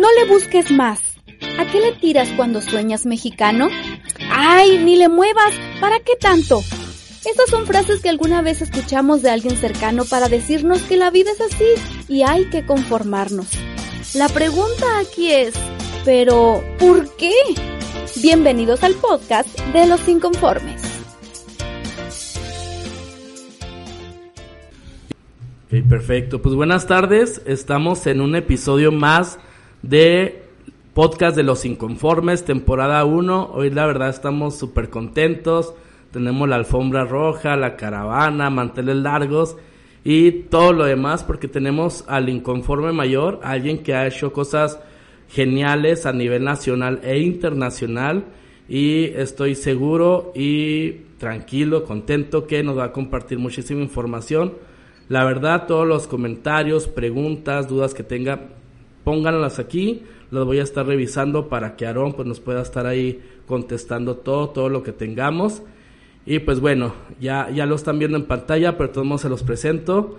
No le busques más. ¿A qué le tiras cuando sueñas mexicano? ¡Ay, ni le muevas! ¿Para qué tanto? Estas son frases que alguna vez escuchamos de alguien cercano para decirnos que la vida es así y hay que conformarnos. La pregunta aquí es, ¿pero por qué? Bienvenidos al podcast de los inconformes. Ok, perfecto. Pues buenas tardes. Estamos en un episodio más de podcast de los inconformes, temporada 1. Hoy la verdad estamos súper contentos. Tenemos la alfombra roja, la caravana, manteles largos y todo lo demás porque tenemos al inconforme mayor, alguien que ha hecho cosas geniales a nivel nacional e internacional y estoy seguro y tranquilo, contento que nos va a compartir muchísima información la verdad, todos los comentarios, preguntas, dudas que tenga, pónganlas aquí. Los voy a estar revisando para que Aarón pues, nos pueda estar ahí contestando todo, todo lo que tengamos. Y pues bueno, ya, ya lo están viendo en pantalla, pero todos se los presento.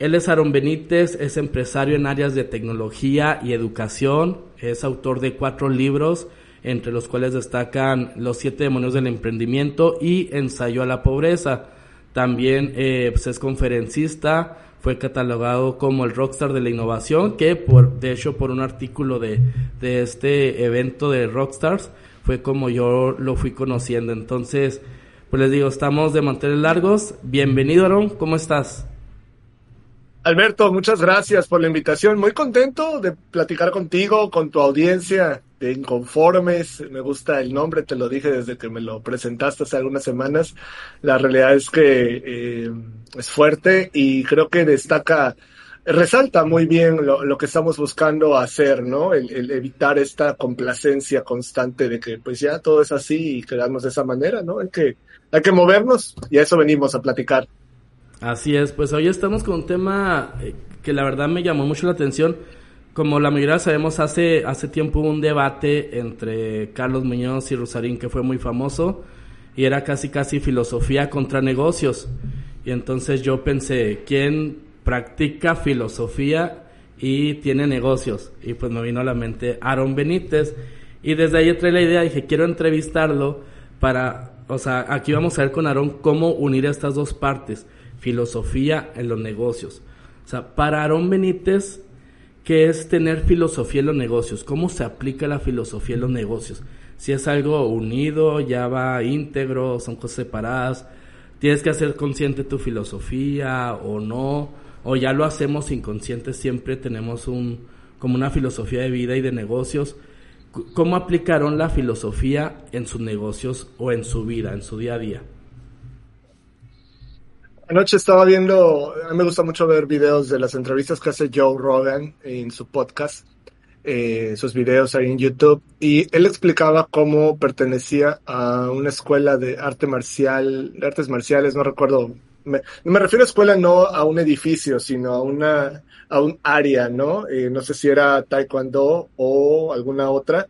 Él es Aarón Benítez, es empresario en áreas de tecnología y educación, es autor de cuatro libros, entre los cuales destacan Los siete demonios del emprendimiento y Ensayo a la pobreza. También eh, pues es conferencista, fue catalogado como el rockstar de la innovación, que por, de hecho por un artículo de, de este evento de Rockstars fue como yo lo fui conociendo. Entonces, pues les digo, estamos de mantener largos. Bienvenido, Aaron, ¿cómo estás? Alberto, muchas gracias por la invitación. Muy contento de platicar contigo, con tu audiencia de Inconformes. Me gusta el nombre, te lo dije desde que me lo presentaste hace algunas semanas. La realidad es que eh, es fuerte y creo que destaca, resalta muy bien lo, que estamos buscando hacer, ¿no? El, evitar esta complacencia constante de que pues ya todo es así y quedarnos de esa manera, ¿no? Hay que, hay que movernos y a eso venimos a platicar. Así es, pues hoy estamos con un tema eh, que la verdad me llamó mucho la atención. Como la mayoría sabemos, hace, hace tiempo hubo un debate entre Carlos Muñoz y Rosarín que fue muy famoso y era casi casi filosofía contra negocios. Y entonces yo pensé, ¿quién practica filosofía y tiene negocios? Y pues me vino a la mente Aaron Benítez y desde ahí trae la idea, dije, quiero entrevistarlo para, o sea, aquí vamos a ver con Aaron cómo unir estas dos partes filosofía en los negocios. O sea, para Aarón Benítez, ¿qué es tener filosofía en los negocios? ¿Cómo se aplica la filosofía en los negocios? Si es algo unido, ya va íntegro, son cosas separadas, tienes que hacer consciente tu filosofía o no, o ya lo hacemos inconsciente, siempre tenemos un, como una filosofía de vida y de negocios. ¿Cómo aplicaron la filosofía en sus negocios o en su vida, en su día a día? Anoche estaba viendo, a mí me gusta mucho ver videos de las entrevistas que hace Joe Rogan en su podcast, eh, sus videos ahí en YouTube, y él explicaba cómo pertenecía a una escuela de arte marcial, artes marciales, no recuerdo, me, me refiero a escuela no a un edificio, sino a una, a un área, ¿no? Eh, no sé si era taekwondo o alguna otra,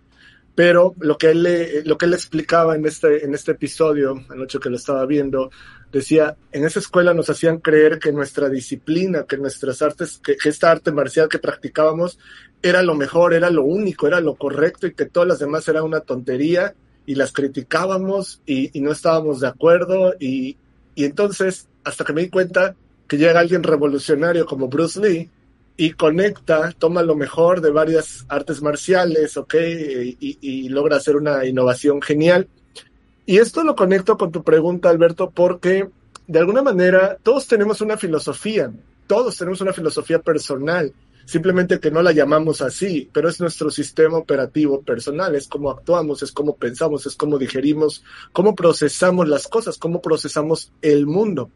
pero lo que él, lo que él explicaba en este, en este episodio, anoche que lo estaba viendo, decía, en esa escuela nos hacían creer que nuestra disciplina, que nuestras artes, que, esta arte marcial que practicábamos era lo mejor, era lo único, era lo correcto y que todas las demás eran una tontería y las criticábamos y, no estábamos de acuerdo y, y entonces hasta que me di cuenta que llega alguien revolucionario como Bruce Lee y conecta, toma lo mejor de varias artes marciales, ¿ok? Y, y, logra hacer una innovación genial. Y esto lo conecto con tu pregunta, Alberto, porque de alguna manera todos tenemos una filosofía, todos tenemos una filosofía personal, simplemente que no la llamamos así, pero es nuestro sistema operativo personal, es cómo actuamos, es cómo pensamos, es cómo digerimos, cómo procesamos las cosas, cómo procesamos el mundo.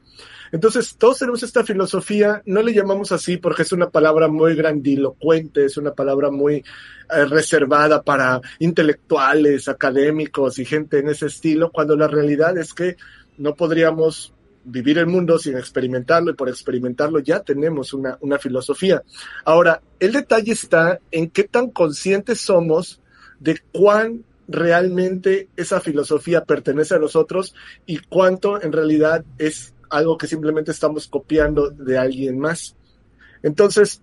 Entonces, todos tenemos esta filosofía, no le llamamos así porque es una palabra muy grandilocuente, es una palabra muy eh, reservada para intelectuales, académicos y gente en ese estilo, cuando la realidad es que no podríamos vivir el mundo sin experimentarlo y por experimentarlo ya tenemos una, una filosofía. Ahora, el detalle está en qué tan conscientes somos de cuán realmente esa filosofía pertenece a nosotros y cuánto en realidad es algo que simplemente estamos copiando de alguien más. Entonces,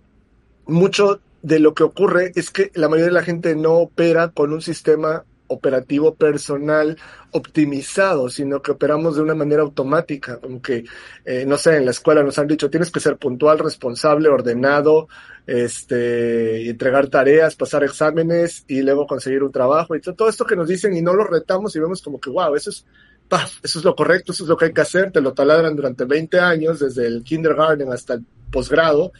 mucho de lo que ocurre es que la mayoría de la gente no opera con un sistema operativo personal optimizado, sino que operamos de una manera automática, como que, eh, no sé, en la escuela nos han dicho, tienes que ser puntual, responsable, ordenado, este, entregar tareas, pasar exámenes y luego conseguir un trabajo y todo esto que nos dicen y no lo retamos y vemos como que, wow, eso es, eso es lo correcto, eso es lo que hay que hacer, te lo taladran durante 20 años, desde el kindergarten hasta el posgrado,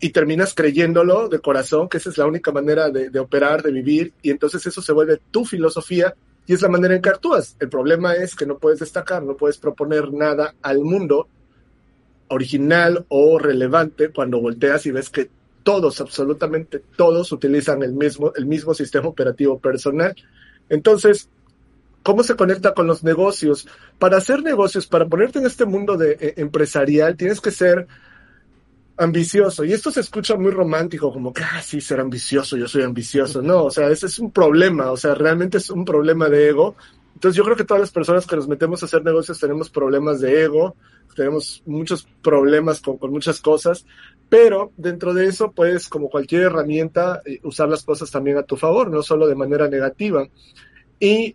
y terminas creyéndolo de corazón, que esa es la única manera de, operar, de vivir, y entonces eso se vuelve tu filosofía y es la manera en que actúas. El problema es que no puedes destacar, no puedes proponer nada al mundo original o relevante cuando volteas y ves que todos, absolutamente todos, utilizan el mismo, el mismo sistema operativo personal. Entonces, ¿cómo se conecta con los negocios? Para hacer negocios, para ponerte en este mundo de, eh, empresarial, tienes que ser ambicioso. Y esto se escucha muy romántico, como que, ah, sí, ser ambicioso, yo soy ambicioso. No, o sea, ese es un problema, o sea, realmente es un problema de ego. Entonces yo creo que todas las personas que nos metemos a hacer negocios tenemos problemas de ego, tenemos muchos problemas con, con muchas cosas, pero dentro de eso puedes, como cualquier herramienta, eh, usar las cosas también a tu favor, no solo de manera negativa. Y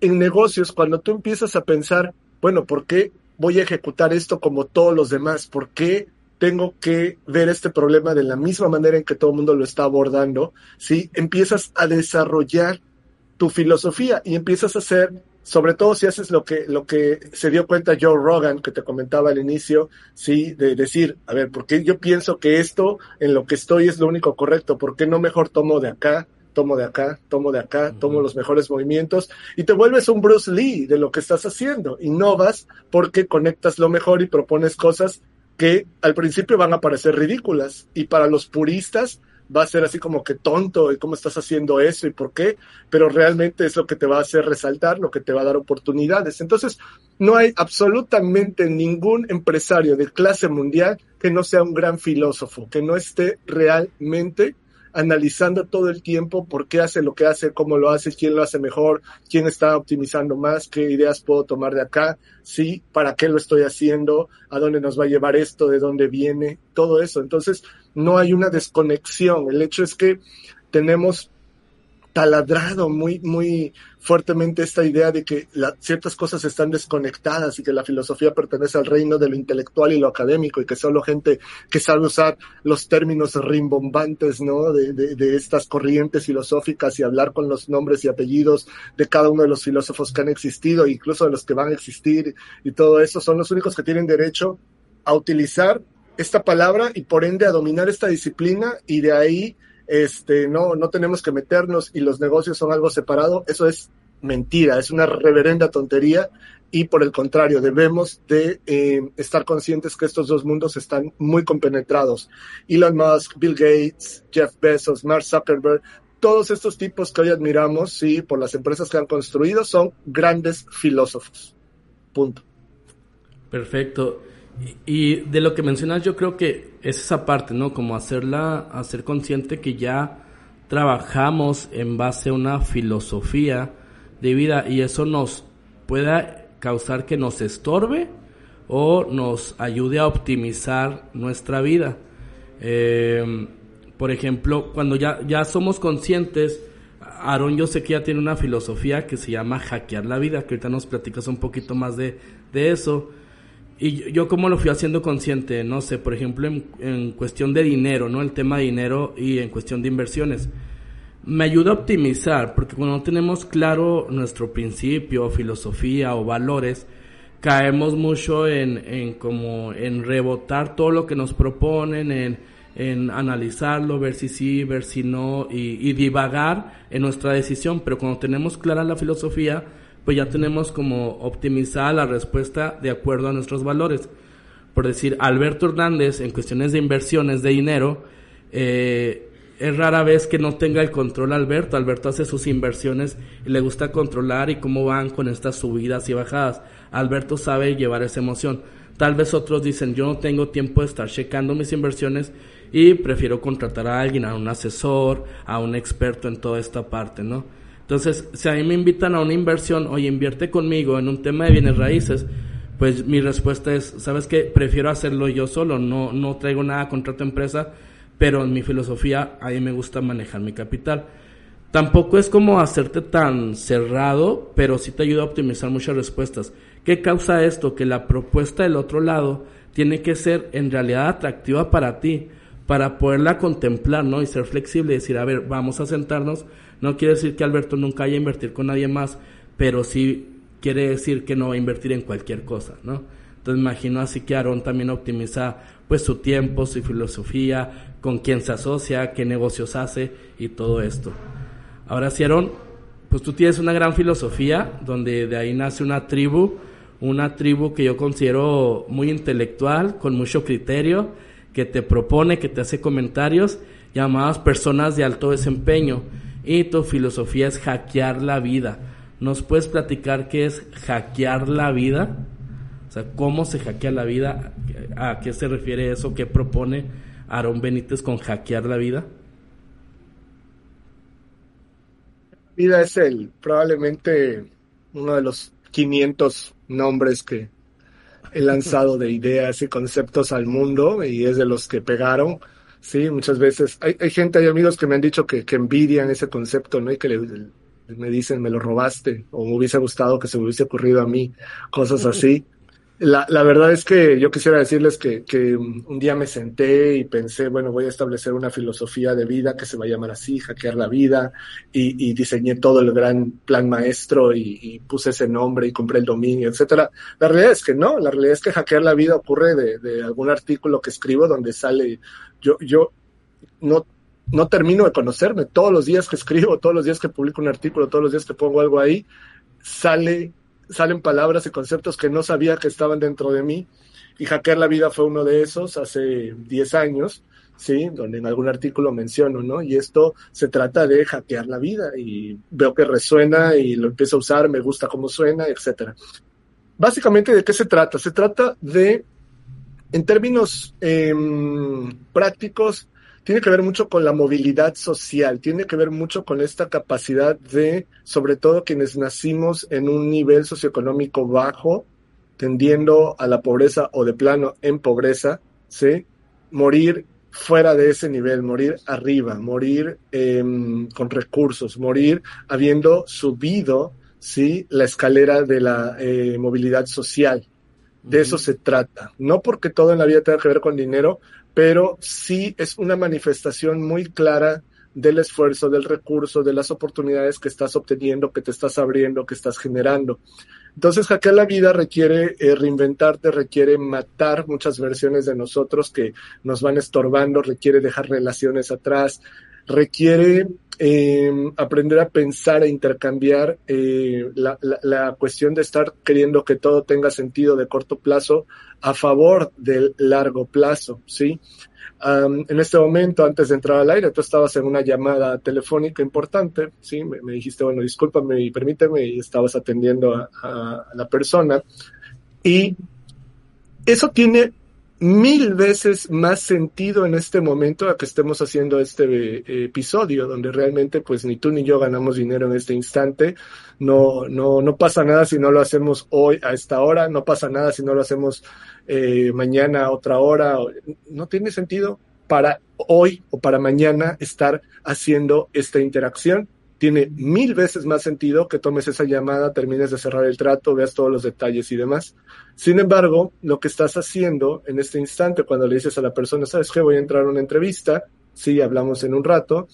en negocios, cuando tú empiezas a pensar, bueno, ¿por qué voy a ejecutar esto como todos los demás? ¿Por qué tengo que ver este problema de la misma manera en que todo el mundo lo está abordando, ¿sí? Empiezas a desarrollar tu filosofía y empiezas a hacer, sobre todo si haces lo que, lo que se dio cuenta Joe Rogan, que te comentaba al inicio, ¿sí? De decir, a ver, ¿por qué yo pienso que esto en lo que estoy es lo único correcto? ¿Por qué no mejor tomo de acá? Tomo de acá, tomo de acá, tomo los mejores movimientos y te vuelves un Bruce Lee de lo que estás haciendo. Innovas porque conectas lo mejor y propones cosas que al principio van a parecer ridículas y para los puristas va a ser así como que tonto y cómo estás haciendo eso y por qué, pero realmente es lo que te va a hacer resaltar, lo que te va a dar oportunidades. Entonces, no hay absolutamente ningún empresario de clase mundial que no sea un gran filósofo, que no esté realmente analizando todo el tiempo por qué hace lo que hace, cómo lo hace, quién lo hace mejor, quién está optimizando más, qué ideas puedo tomar de acá, sí, para qué lo estoy haciendo, a dónde nos va a llevar esto, de dónde viene, todo eso. Entonces, no hay una desconexión. El hecho es que tenemos taladrado muy, muy fuertemente esta idea de que ciertas cosas están desconectadas y que la filosofía pertenece al reino de lo intelectual y lo académico y que solo gente que sabe usar los términos rimbombantes, ¿no? De, de, estas corrientes filosóficas y hablar con los nombres y apellidos de cada uno de los filósofos que han existido, incluso de los que van a existir y todo eso, son los únicos que tienen derecho a utilizar esta palabra y por ende a dominar esta disciplina y de ahí este, no, no tenemos que meternos y los negocios son algo separado, eso es mentira, es una reverenda tontería y por el contrario, debemos de eh, estar conscientes que estos dos mundos están muy compenetrados. Elon Musk, Bill Gates, Jeff Bezos, Mark Zuckerberg, todos estos tipos que hoy admiramos, sí, por las empresas que han construido, son grandes filósofos. Punto. Perfecto. Y de lo que mencionas, yo creo que es esa parte, ¿no? Como hacerla, hacer consciente que ya trabajamos en base a una filosofía de vida y eso nos pueda causar que nos estorbe o nos ayude a optimizar nuestra vida. Eh, por ejemplo, cuando ya, ya somos conscientes, Aaron yo sé que ya tiene una filosofía que se llama hackear la vida, que ahorita nos platicas un poquito más de, de eso. Y yo como lo fui haciendo consciente, no sé, por ejemplo, en, cuestión de dinero, ¿no? El tema de dinero y en cuestión de inversiones. Me ayuda a optimizar, porque cuando no tenemos claro nuestro principio, filosofía o valores, caemos mucho en, en como en rebotar todo lo que nos proponen, en, en analizarlo, ver si sí, ver si no, y, y divagar en nuestra decisión. Pero cuando tenemos clara la filosofía, pues ya tenemos como optimizada la respuesta de acuerdo a nuestros valores. Por decir, Alberto Hernández en cuestiones de inversiones de dinero, eh, es rara vez que no tenga el control Alberto. Alberto hace sus inversiones y le gusta controlar y cómo van con estas subidas y bajadas. Alberto sabe llevar esa emoción. Tal vez otros dicen, yo no tengo tiempo de estar checando mis inversiones y prefiero contratar a alguien, a un asesor, a un experto en toda esta parte, ¿no? Entonces, si a mí me invitan a una inversión, o invierte conmigo en un tema de bienes raíces, pues mi respuesta es, ¿sabes qué? Prefiero hacerlo yo solo, no, no traigo nada contra tu empresa, pero en mi filosofía a mí me gusta manejar mi capital. Tampoco es como hacerte tan cerrado, pero sí te ayuda a optimizar muchas respuestas. ¿Qué causa esto? Que la propuesta del otro lado tiene que ser en realidad atractiva para ti, para poderla contemplar, ¿no? Y ser flexible y decir, a ver, vamos a sentarnos. No quiere decir que Alberto nunca vaya a invertir con nadie más, pero sí quiere decir que no va a invertir en cualquier cosa, ¿no? Entonces imagino así que Aaron también optimiza pues su tiempo, su filosofía, con quién se asocia, qué negocios hace y todo esto. Ahora sí, Aaron, pues tú tienes una gran filosofía donde de ahí nace una tribu, una tribu que yo considero muy intelectual, con mucho criterio, que te propone, que te hace comentarios, llamadas personas de alto desempeño. Y tu filosofía es hackear la vida. ¿Nos puedes platicar qué es hackear la vida? O sea, ¿cómo se hackea la vida? ¿A qué se refiere eso? ¿Qué propone Aarón Benítez con hackear la vida? Vida es el probablemente uno de los 500 nombres que he lanzado de ideas y conceptos al mundo y es de los que pegaron. Sí, muchas veces hay, hay gente, hay amigos que me han dicho que, que envidian ese concepto, ¿no? Y que me dicen, me lo robaste, o me hubiese gustado que se me hubiese ocurrido a mí, cosas así. La, la, verdad es que yo quisiera decirles que, que, un día me senté y pensé, bueno, voy a establecer una filosofía de vida que se va a llamar así, hackear la vida, y, y diseñé todo el gran plan maestro y, y, puse ese nombre y compré el dominio, etcétera. La realidad es que no, la realidad es que hackear la vida ocurre de, de algún artículo que escribo donde sale, yo, yo no, no termino de conocerme, todos los días que escribo, todos los días que publico un artículo, todos los días que pongo algo ahí, sale salen palabras y conceptos que no sabía que estaban dentro de mí. Y hackear la vida fue uno de esos hace 10 años, ¿sí? Donde en algún artículo menciono, ¿no? Y esto se trata de hackear la vida y veo que resuena y lo empiezo a usar, me gusta cómo suena, etcétera. Básicamente, ¿de qué se trata? Se trata de, en términos eh, prácticos, tiene que ver mucho con la movilidad social, tiene que ver mucho con esta capacidad de, sobre todo quienes nacimos en un nivel socioeconómico bajo, tendiendo a la pobreza o de plano en pobreza, ¿sí? Morir fuera de ese nivel, morir arriba, morir eh, con recursos, morir habiendo subido, ¿sí? La escalera de la eh, movilidad social. De eso se trata. No porque todo en la vida tenga que ver con dinero, pero sí es una manifestación muy clara del esfuerzo, del recurso, de las oportunidades que estás obteniendo, que te estás abriendo, que estás generando. Entonces, hackear la vida requiere eh, reinventarte, requiere matar muchas versiones de nosotros que nos van estorbando, requiere dejar relaciones atrás, requiere eh, aprender a pensar e intercambiar eh, la, la, cuestión de estar queriendo que todo tenga sentido de corto plazo a favor del largo plazo, ¿sí? En este momento, antes de entrar al aire, tú estabas en una llamada telefónica importante, ¿sí? Me, dijiste, bueno, discúlpame y permíteme, y estabas atendiendo a la persona. Y eso tiene mil veces más sentido en este momento a que estemos haciendo este eh, episodio, donde realmente pues ni tú ni yo ganamos dinero en este instante. No, no, no pasa nada si no lo hacemos hoy a esta hora, no pasa nada si no lo hacemos eh, mañana a otra hora. No tiene sentido para hoy o para mañana estar haciendo esta interacción tiene mil veces más sentido que tomes esa llamada, termines de cerrar el trato, veas todos los detalles y demás. Sin embargo, lo que estás haciendo en este instante, cuando le dices a la persona, sabes que voy a entrar a una entrevista, sí, hablamos en un rato,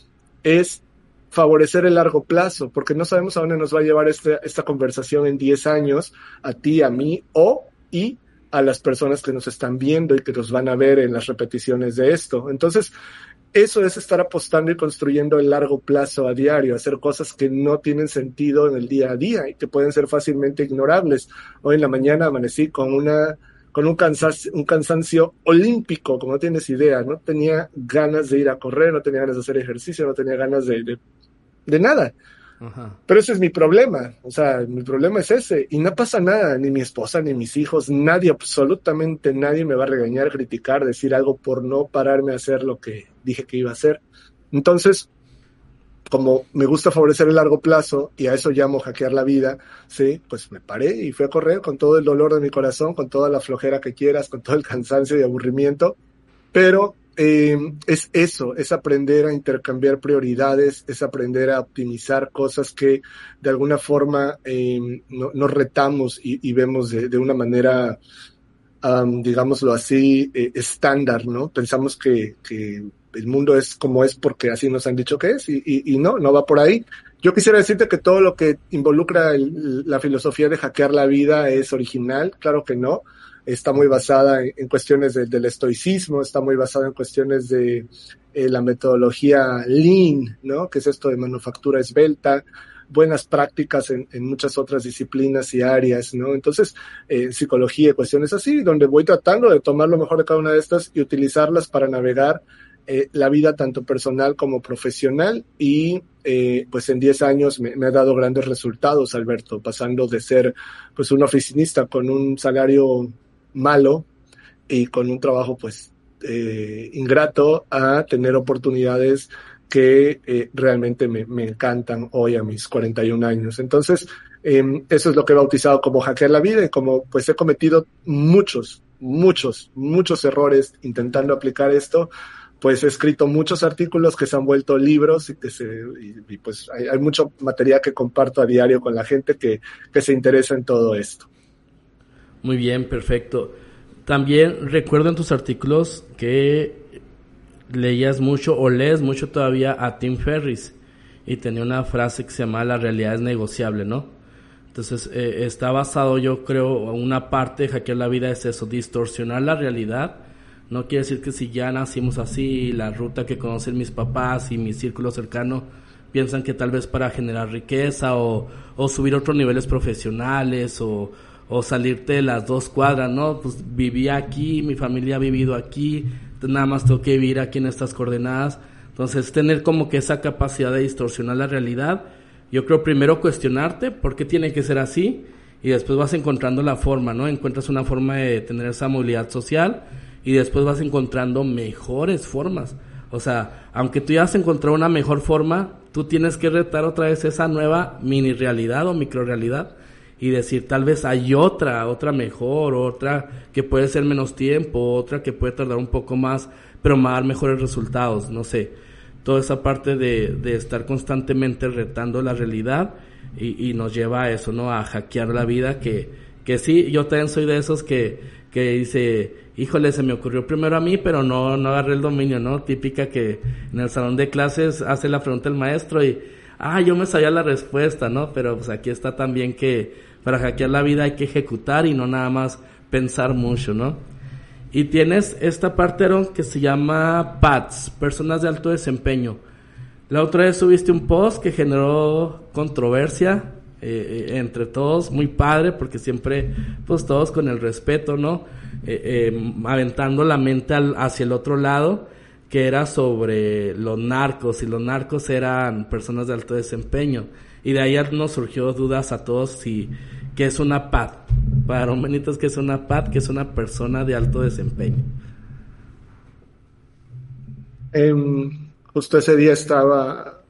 es favorecer el largo plazo, porque no sabemos a dónde nos va a llevar este, esta conversación en 10 años, a ti, a mí o y a las personas que nos están viendo y que nos van a ver en las repeticiones de esto. Entonces, eso es estar apostando y construyendo el largo plazo a diario, hacer cosas que no tienen sentido en el día a día y que pueden ser fácilmente ignorables. Hoy en la mañana amanecí con una con un cansancio, un cansancio olímpico, como no tienes idea, no tenía ganas de ir a correr, no tenía ganas de hacer ejercicio, no tenía ganas de, de, de nada. Pero ese es mi problema, o sea, mi problema es ese, y no pasa nada, ni mi esposa, ni mis hijos, nadie, absolutamente nadie me va a regañar, criticar, decir algo por no pararme a hacer lo que dije que iba a hacer. Entonces, como me gusta favorecer el largo plazo y a eso llamo hackear la vida, sí, pues me paré y fui a correr con todo el dolor de mi corazón, con toda la flojera que quieras, con todo el cansancio y aburrimiento, pero eh, es eso, es aprender a intercambiar prioridades, es aprender a optimizar cosas que de alguna forma eh, no, nos retamos y, y vemos de, de, una manera, um, digámoslo así, eh, estándar, ¿no? Pensamos que, que, el mundo es como es porque así nos han dicho que es y, y, no, no va por ahí. Yo quisiera decirte que todo lo que involucra el, la filosofía de hackear la vida es original, claro que no está muy basada en, cuestiones de, del estoicismo, está muy basada en cuestiones de eh, la metodología lean, ¿no? Que es esto de manufactura esbelta, buenas prácticas en, muchas otras disciplinas y áreas, ¿no? Entonces, eh, psicología cuestiones así, donde voy tratando de tomar lo mejor de cada una de estas y utilizarlas para navegar eh, la vida tanto personal como profesional y eh, pues en 10 años me, me, ha dado grandes resultados, Alberto, pasando de ser pues un oficinista con un salario malo y con un trabajo pues eh, ingrato a tener oportunidades que eh, realmente me, encantan hoy a mis 41 años. Entonces, eh, eso es lo que he bautizado como hackear la vida y como pues he cometido muchos, muchos, muchos errores intentando aplicar esto, pues he escrito muchos artículos que se han vuelto libros y que se, y pues hay, hay, mucho material que comparto a diario con la gente que, que se interesa en todo esto. Muy bien, perfecto. También recuerdo en tus artículos que leías mucho o lees mucho todavía a Tim Ferris y tenía una frase que se llama la realidad es negociable, ¿no? Entonces eh, está basado yo creo una parte de hackear la vida es eso, distorsionar la realidad. No quiere decir que si ya nacimos así, la ruta que conocen mis papás y mi círculo cercano piensan que tal vez para generar riqueza o, o subir otros niveles profesionales o, o salirte de las dos cuadras, ¿no? Pues viví aquí, mi familia ha vivido aquí, nada más tengo que vivir aquí en estas coordenadas. Entonces, tener como que esa capacidad de distorsionar la realidad, yo creo primero cuestionarte por qué tiene que ser así y después vas encontrando la forma, ¿no? Encuentras una forma de tener esa movilidad social y después vas encontrando mejores formas. O sea, aunque tú ya has encontrado una mejor forma, tú tienes que retar otra vez esa nueva mini realidad o micro realidad y decir tal vez hay otra, otra mejor, otra que puede ser menos tiempo, otra que puede tardar un poco más, pero me dar mejores resultados, no sé. Toda esa parte de, de estar constantemente retando la realidad y, y, nos lleva a eso, ¿no? A hackear la vida que, que sí, yo también soy de esos que, que dice, híjole, se me ocurrió primero a mí, pero no, no agarré el dominio, ¿no? Típica que en el salón de clases hace la pregunta el maestro y, ah, yo me sabía la respuesta, ¿no? Pero pues aquí está también que para hackear la vida hay que ejecutar y no nada más pensar mucho, ¿no? Y tienes esta parte que se llama PATS, personas de alto desempeño. La otra vez subiste un post que generó controversia eh, eh, entre todos, muy padre, porque siempre, pues todos con el respeto, ¿no? Eh, aventando la mente al, hacia el otro lado, que era sobre los narcos, y los narcos eran personas de alto desempeño. Y de ahí nos surgió dudas a todos si que es una PAD. Para Romanitos, que es una PAD, que es una persona de alto desempeño. Um, justo ese día estaba,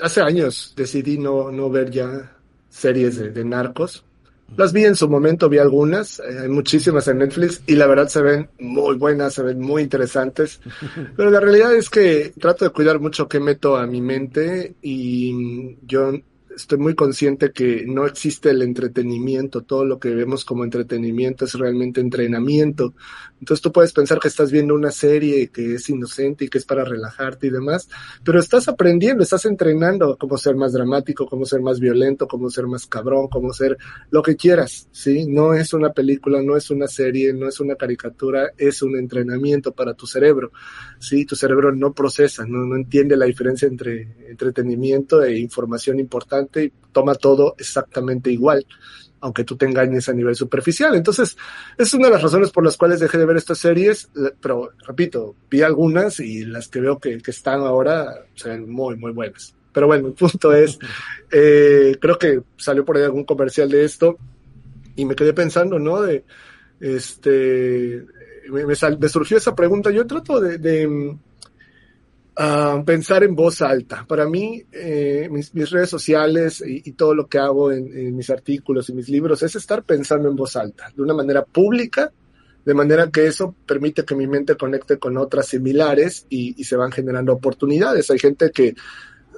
hace años decidí no, no ver ya series de, narcos. Las vi en su momento, vi algunas, eh, hay muchísimas en Netflix y la verdad se ven muy buenas, se ven muy interesantes. Pero la realidad es que trato de cuidar mucho qué meto a mi mente y yo estoy muy consciente que no existe el entretenimiento, todo lo que vemos como entretenimiento es realmente entrenamiento. Entonces tú puedes pensar que estás viendo una serie que es inocente y que es para relajarte y demás, pero estás aprendiendo, estás entrenando cómo ser más dramático, cómo ser más violento, cómo ser más cabrón, cómo ser lo que quieras, ¿sí? No es una película, no es una serie, no es una caricatura, es un entrenamiento para tu cerebro, ¿sí? Tu cerebro no procesa, no, no entiende la diferencia entre entretenimiento e información importante y toma todo exactamente igual, aunque tú te engañes a nivel superficial. Entonces, es una de las razones por las cuales dejé de ver estas series, pero repito, vi algunas y las que veo que, que están ahora se ven muy, muy buenas. Pero bueno, el punto es, eh, creo que salió por ahí algún comercial de esto y me quedé pensando, ¿no? De, este, me, me, me surgió esa pregunta. Yo trato de, de Uh, pensar en voz alta. Para mí, eh, mis, redes sociales y, todo lo que hago en, mis artículos y mis libros es estar pensando en voz alta, de una manera pública, de manera que eso permite que mi mente conecte con otras similares y, se van generando oportunidades. Hay gente que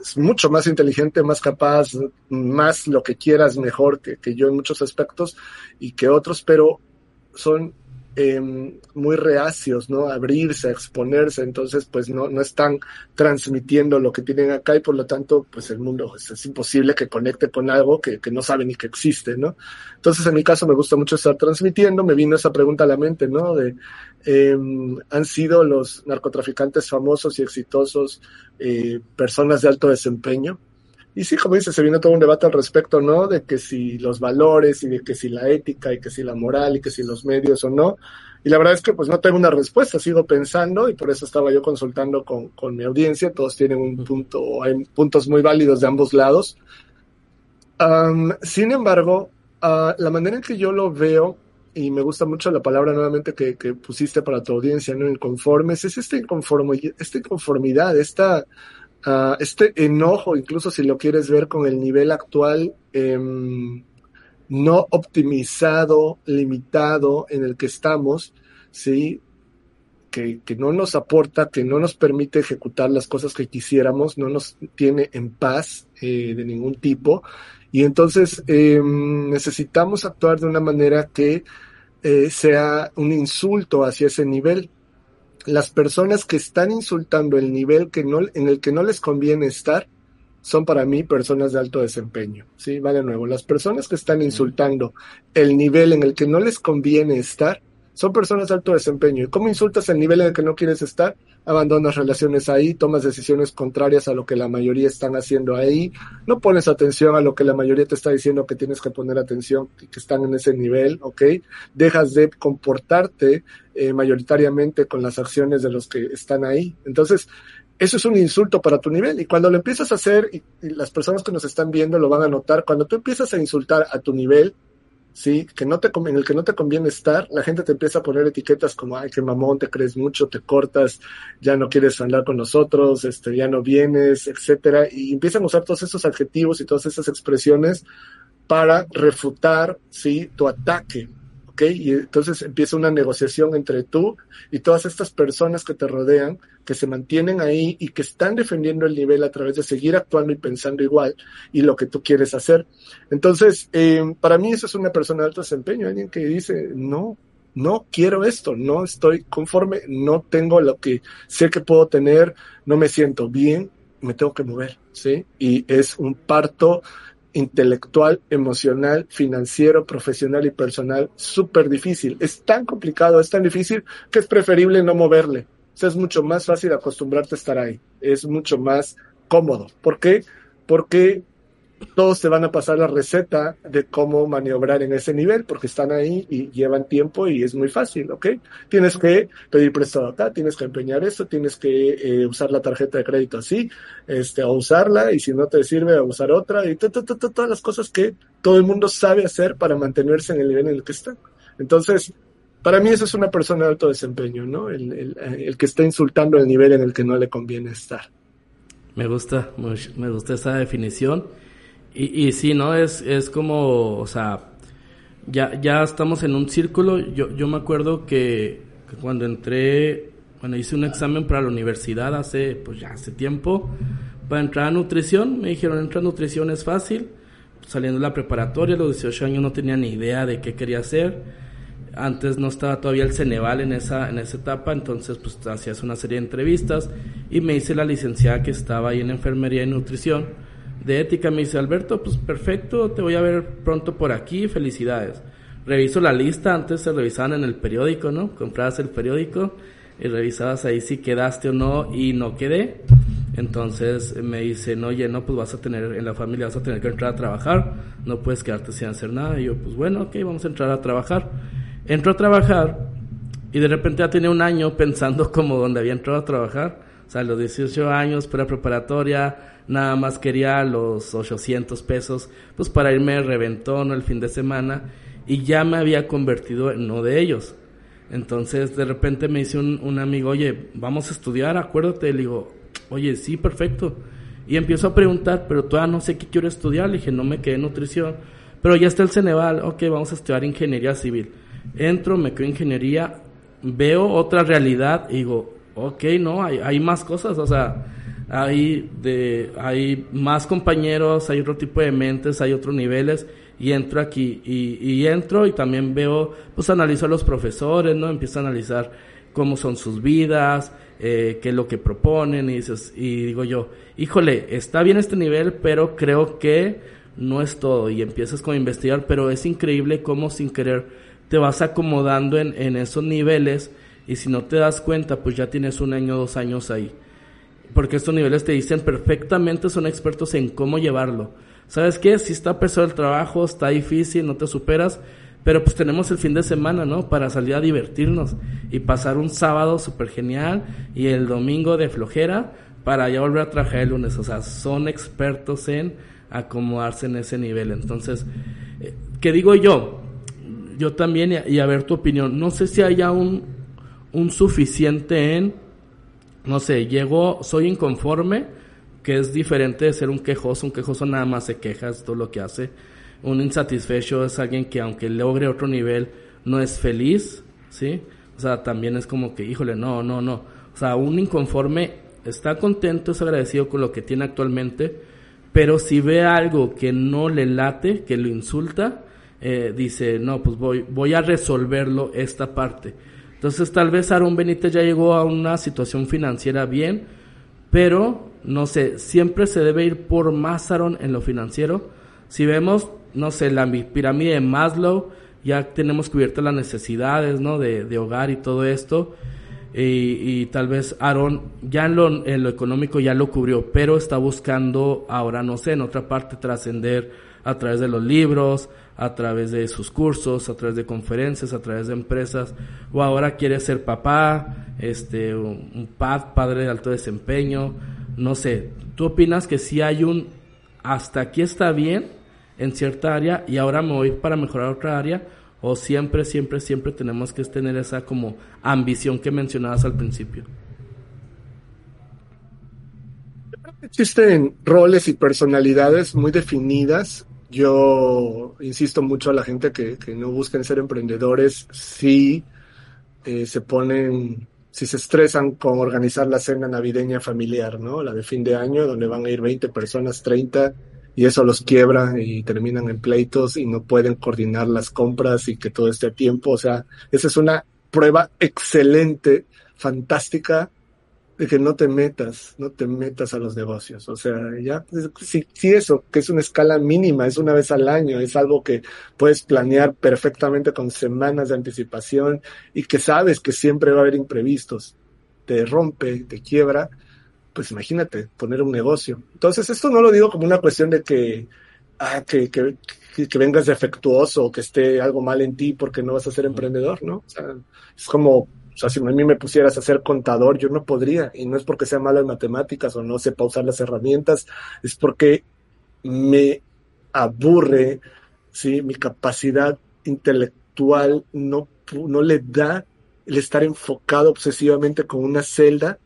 es mucho más inteligente, más capaz, más lo que quieras mejor que yo en muchos aspectos y que otros, pero son Em, muy reacios, ¿no? Abrirse, a exponerse, entonces pues no, no están transmitiendo lo que tienen acá y por lo tanto pues el mundo pues, es imposible que conecte con algo que, que no sabe ni que existe, ¿no? Entonces en mi caso me gusta mucho estar transmitiendo, me vino esa pregunta a la mente, ¿no? De, eh, han sido los narcotraficantes famosos y exitosos eh, personas de alto desempeño, y sí, como dice, se viene todo un debate al respecto, ¿no? De que si los valores y de que si la ética y que si la moral y que si los medios o no. Y la verdad es que pues no tengo una respuesta, sigo pensando y por eso estaba yo consultando con, con mi audiencia. Todos tienen un punto, hay puntos muy válidos de ambos lados. sin embargo, uh, la manera en que yo lo veo, y me gusta mucho la palabra nuevamente que, que pusiste para tu audiencia, ¿no? Inconformes, es esta, esta inconformidad, esta Ah, este enojo, incluso si lo quieres ver con el nivel actual, em, no optimizado, limitado en el que estamos, ¿sí? Que, que, no nos aporta, que no nos permite ejecutar las cosas que quisiéramos, no nos tiene en paz eh, de ningún tipo. Y entonces em, necesitamos actuar de una manera que eh, sea un insulto hacia ese nivel las personas que están insultando el nivel que no, en el que no les conviene estar son para mí personas de alto desempeño. Sí, va de nuevo. Las personas que están insultando el nivel en el que no les conviene estar son personas de alto desempeño. ¿Y cómo insultas el nivel en el que no quieres estar? Abandonas relaciones ahí, tomas decisiones contrarias a lo que la mayoría están haciendo ahí, no pones atención a lo que la mayoría te está diciendo que tienes que poner atención y que están en ese nivel, ¿ok? Dejas de comportarte eh, mayoritariamente con las acciones de los que están ahí. Entonces, eso es un insulto para tu nivel. Y cuando lo empiezas a hacer, y, las personas que nos están viendo lo van a notar, cuando tú empiezas a insultar a tu nivel, ¿sí? Que no te, en el que no te conviene estar, la gente te empieza a poner etiquetas como, ay, qué mamón, te crees mucho, te cortas, ya no quieres hablar con nosotros, este, ya no vienes, etcétera, y empiezan a usar todos esos adjetivos y todas esas expresiones para refutar, ¿sí? Tu ataque, y entonces empieza una negociación entre tú y todas estas personas que te rodean, que se mantienen ahí y que están defendiendo el nivel a través de seguir actuando y pensando igual y lo que tú quieres hacer. Entonces, eh, para mí eso es una persona de alto desempeño, alguien que dice, no, no quiero esto, no estoy conforme, no tengo lo que sé que puedo tener, no me siento bien, me tengo que mover, ¿sí? Y es un parto intelectual, emocional, financiero, profesional y personal súper difícil. Es tan complicado, es tan difícil que es preferible no moverle. O sea, es mucho más fácil acostumbrarte a estar ahí. Es mucho más cómodo. ¿Por qué? Porque todos te van a pasar la receta de cómo maniobrar en ese nivel, porque están ahí y llevan tiempo y es muy fácil, ¿ok? Tienes que pedir prestado acá, tienes que empeñar esto, tienes que eh, usar la tarjeta de crédito así, este, o usarla, y si no te sirve, a usar otra, y todas las cosas que todo el mundo sabe hacer para mantenerse en el nivel en el que está. Entonces, para mí eso es una persona de alto desempeño, ¿no? El, el que está insultando el nivel en el que no le conviene estar. Me gusta, me gusta esa definición. Y, y sí, ¿no? Es, es como, o sea, ya, ya estamos en un círculo. Yo, yo me acuerdo que, cuando entré, cuando hice un examen para la universidad hace, pues ya hace tiempo, para entrar a nutrición, me dijeron, entrar a nutrición es fácil. Saliendo de la preparatoria, a los 18 años no tenía ni idea de qué quería hacer. Antes no estaba todavía el Ceneval en esa, en esa etapa, entonces pues hacías una serie de entrevistas y me hice la licenciada que estaba ahí en enfermería y nutrición de ética. Me dice, Alberto, pues perfecto, te voy a ver pronto por aquí, felicidades. Reviso la lista, antes se revisaban en el periódico, ¿no? Comprabas el periódico y revisabas ahí si quedaste o no y no quedé. Entonces me dicen, oye, no, pues vas a tener, en la familia vas a tener que entrar a trabajar, no puedes quedarte sin hacer nada. Y yo, pues bueno, ok, vamos a entrar a trabajar. Entro a trabajar y de repente ya tenía un año pensando como donde había entrado a trabajar. O sea, los 18 años, para preparatoria, nada más quería los 800 pesos, pues para irme de reventón el fin de semana y ya me había convertido en uno de ellos. Entonces de repente me dice un, amigo, oye, vamos a estudiar, acuérdate, le digo, oye, sí, perfecto. Y empiezo a preguntar, pero todavía no sé qué quiero estudiar, le dije, no me quedé en nutrición, pero ya está el Ceneval, ok, vamos a estudiar ingeniería civil. entro, me quedo ingeniería, veo otra realidad y digo, ok, no, hay, hay más cosas, o sea, hay, de, hay más compañeros, hay otro tipo de mentes, hay otros niveles y entro aquí y, y entro y también veo, pues analizo a los profesores, ¿no? Empiezo a analizar cómo son sus vidas, eh, qué es lo que proponen y dices, y digo yo, híjole, está bien este nivel, pero creo que no es todo y empiezas con investigar, pero es increíble cómo sin querer te vas acomodando en, en esos niveles y si no te das cuenta, pues ya tienes un año, dos años ahí. Porque estos niveles te dicen perfectamente, son expertos en cómo llevarlo. ¿Sabes qué? Si está pesado el trabajo, está difícil, no te superas, pero pues tenemos el fin de semana, ¿no? Para salir a divertirnos y pasar un sábado súper genial y el domingo de flojera para ya volver a trabajar el lunes. O sea, son expertos en acomodarse en ese nivel. Entonces, eh, ¿qué digo yo? Yo también, y a ver tu opinión, no sé si haya un, un suficiente en, no sé, llego, soy inconforme, que es diferente de ser un quejoso, un quejoso nada más se queja, es todo lo que hace. Un insatisfecho es alguien que aunque logre otro nivel, no es feliz, ¿sí? O sea, también es como que, híjole, no, no, no. O sea, un inconforme está contento, es agradecido con lo que tiene actualmente, pero si ve algo que no le late, que lo insulta, eh, dice, no, pues voy, voy a resolverlo esta parte. Entonces tal vez Aaron Benítez ya llegó a una situación financiera bien, pero no sé, siempre se debe ir por más Aaron en lo financiero. Si vemos, no sé, la pirámide de Maslow, ya tenemos cubiertas las necesidades, ¿no? De, de hogar y todo esto. Y, y, tal vez Aaron ya en lo, en lo económico ya lo cubrió, pero está buscando ahora, no sé, en otra parte trascender a través de los libros, a través de sus cursos, a través de conferencias, a través de empresas, o ahora quiere ser papá, este, un pad, padre de alto desempeño, no sé, ¿tú opinas que si hay un hasta aquí está bien en cierta área y ahora me voy para mejorar otra área? ¿O siempre, siempre, siempre tenemos que tener esa como ambición que mencionabas al principio? Existen roles y personalidades muy definidas yo insisto mucho a la gente que, que no busquen ser emprendedores si eh, se ponen, si se estresan con organizar la cena navideña familiar, ¿no? La de fin de año, donde van a ir 20 personas, 30, y eso los quiebra y terminan en pleitos y no pueden coordinar las compras y que todo esté a tiempo. O sea, esa es una prueba excelente, fantástica de que no te metas, no te metas a los negocios. O sea, ya, si, si eso, que es una escala mínima, es una vez al año, es algo que puedes planear perfectamente con semanas de anticipación y que sabes que siempre va a haber imprevistos, te rompe, te quiebra, pues imagínate poner un negocio. Entonces, esto no lo digo como una cuestión de que, ah, que, que, que vengas defectuoso o que esté algo mal en ti porque no vas a ser emprendedor, ¿no? O sea, es como o sea, si a mí me pusieras a ser contador, yo no podría. Y no es porque sea malo en matemáticas o no sepa usar las herramientas, es porque me aburre, ¿sí? Mi capacidad intelectual no, no le da el estar enfocado obsesivamente con una celda,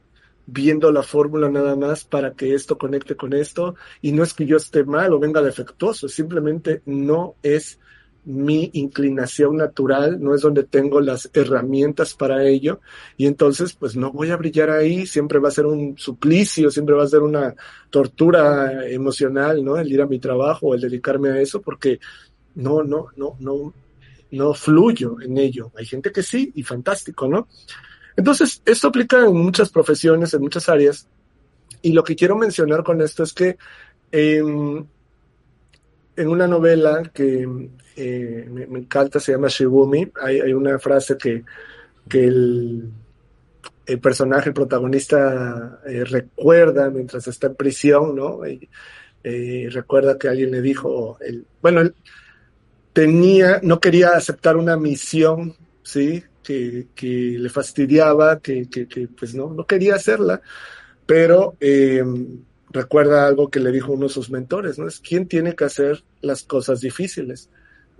viendo la fórmula nada más para que esto conecte con esto. Y no es que yo esté mal o venga defectuoso, simplemente no es mi inclinación natural, no es donde tengo las herramientas para ello, y entonces pues no voy a brillar ahí, siempre va a ser un suplicio, siempre va a ser una tortura emocional, ¿no? El ir a mi trabajo, el dedicarme a eso, porque no, no, no, no, no fluyo en ello. Hay gente que sí, y fantástico, ¿no? Entonces, esto aplica en muchas profesiones, en muchas áreas, y lo que quiero mencionar con esto es que eh, en una novela que eh, me, encanta, se llama Shigumi, hay, una frase que, el, personaje, el protagonista, eh, recuerda mientras está en prisión, ¿no? Eh, recuerda que alguien le dijo, bueno, él tenía, no quería aceptar una misión, ¿sí? Que, le fastidiaba, que, pues no, no quería hacerla, pero recuerda algo que le dijo uno de sus mentores, ¿no? Es quién tiene que hacer las cosas difíciles,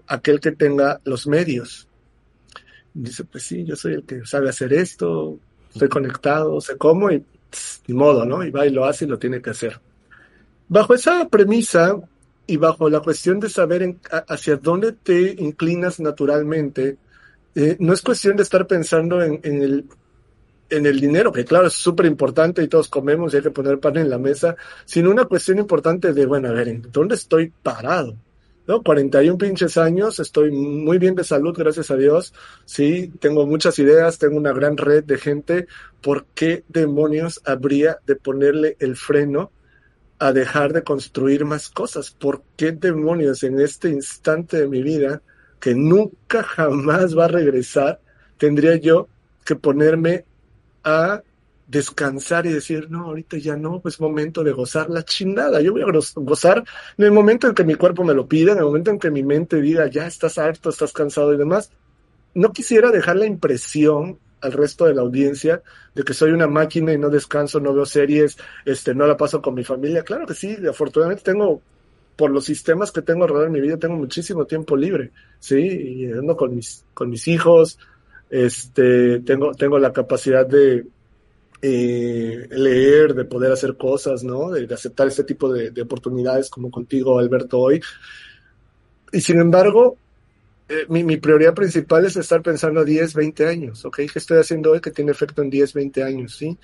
aquel que tenga los medios. dice, pues sí, yo soy el que sabe hacer esto, estoy conectado, sé cómo y ni modo, ¿no? Y va y lo hace y lo tiene que hacer. Bajo esa premisa y bajo la cuestión de saber en, hacia dónde te inclinas naturalmente, eh, no es cuestión de estar pensando en, en el en el dinero, que claro, es súper importante y todos comemos y hay que poner pan en la mesa, sino una cuestión importante de, bueno, a ver, ¿en dónde estoy parado? ¿No? 41 pinches años, estoy muy bien de salud, gracias a Dios, sí, tengo muchas ideas, tengo una gran red de gente, ¿por qué demonios habría de ponerle el freno a dejar de construir más cosas? ¿Por qué demonios en este instante de mi vida, que nunca jamás va a regresar, tendría yo que ponerme a descansar y decir, no, ahorita ya no, pues momento de gozar la chingada. Yo voy a gozar en el momento en que mi cuerpo me lo pida, en el momento en que mi mente diga, ya estás harto, estás cansado y demás. No quisiera dejar la impresión al resto de la audiencia de que soy una máquina y no descanso, no veo series, este, no la paso con mi familia. Claro que sí, afortunadamente tengo, por los sistemas que tengo alrededor de mi vida, tengo muchísimo tiempo libre, sí, y ando con mis, con mis hijos, este, tengo, tengo la capacidad de eh, leer, de poder hacer cosas, ¿no? De, aceptar este tipo de, oportunidades como contigo, Alberto, hoy. Y sin embargo, eh, mi, mi, prioridad principal es estar pensando a 10, 20 años, ¿ok? ¿Qué estoy haciendo hoy que tiene efecto en 10, 20 años, sí?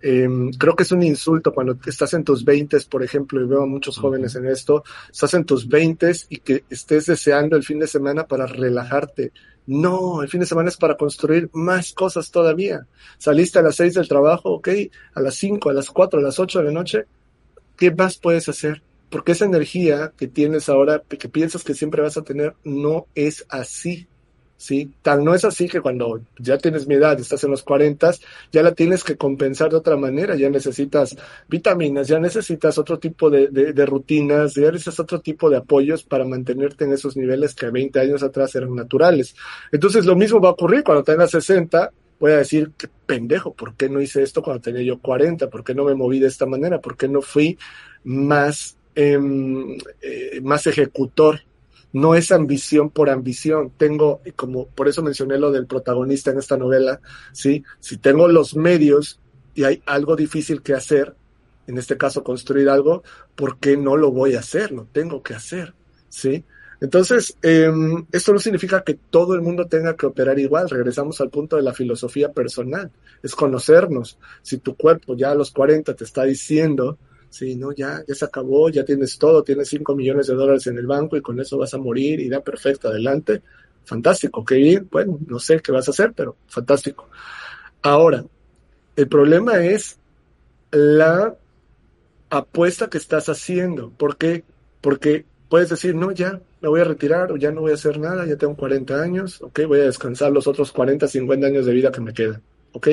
Em, creo que es un insulto cuando estás en tus 20, por ejemplo, y veo a muchos jóvenes en esto, estás en tus 20 y que estés deseando el fin de semana para relajarte, no, el fin de semana es para construir más cosas todavía. Saliste a las seis del trabajo, ok, a las cinco, a las cuatro, a las ocho de la noche. ¿Qué más puedes hacer? Porque esa energía que tienes ahora, que piensas que siempre vas a tener, no es así. ¿Sí? Tan no es así que cuando ya tienes mi edad, estás en los 40, ya la tienes que compensar de otra manera, ya necesitas vitaminas, ya necesitas otro tipo de, rutinas, ya necesitas otro tipo de apoyos para mantenerte en esos niveles que 20 años atrás eran naturales. Entonces lo mismo va a ocurrir cuando tengas 60, voy a decir, qué pendejo, ¿por qué no hice esto cuando tenía yo 40? ¿Por qué no me moví de esta manera? ¿Por qué no fui más, em, eh, más ejecutor no es ambición por ambición. Tengo, como por eso mencioné lo del protagonista en esta novela, ¿sí? Si tengo los medios y hay algo difícil que hacer, en este caso construir algo, ¿por qué no lo voy a hacer? Lo tengo que hacer, ¿sí? Entonces, em, esto no significa que todo el mundo tenga que operar igual. Regresamos al punto de la filosofía personal. Es conocernos. Si tu cuerpo ya a los 40 te está diciendo, Sí, no, ya, ya se acabó, ya tienes todo, tienes 5 millones de dólares en el banco y con eso vas a morir y da perfecto, adelante. Fantástico, qué bien. Bueno, no sé qué vas a hacer, pero fantástico. Ahora, el problema es la apuesta que estás haciendo. ¿Por qué? Porque puedes decir, no, ya me voy a retirar o ya no voy a hacer nada, ya tengo 40 años, ok, voy a descansar los otros 40, 50 años de vida que me quedan, ok.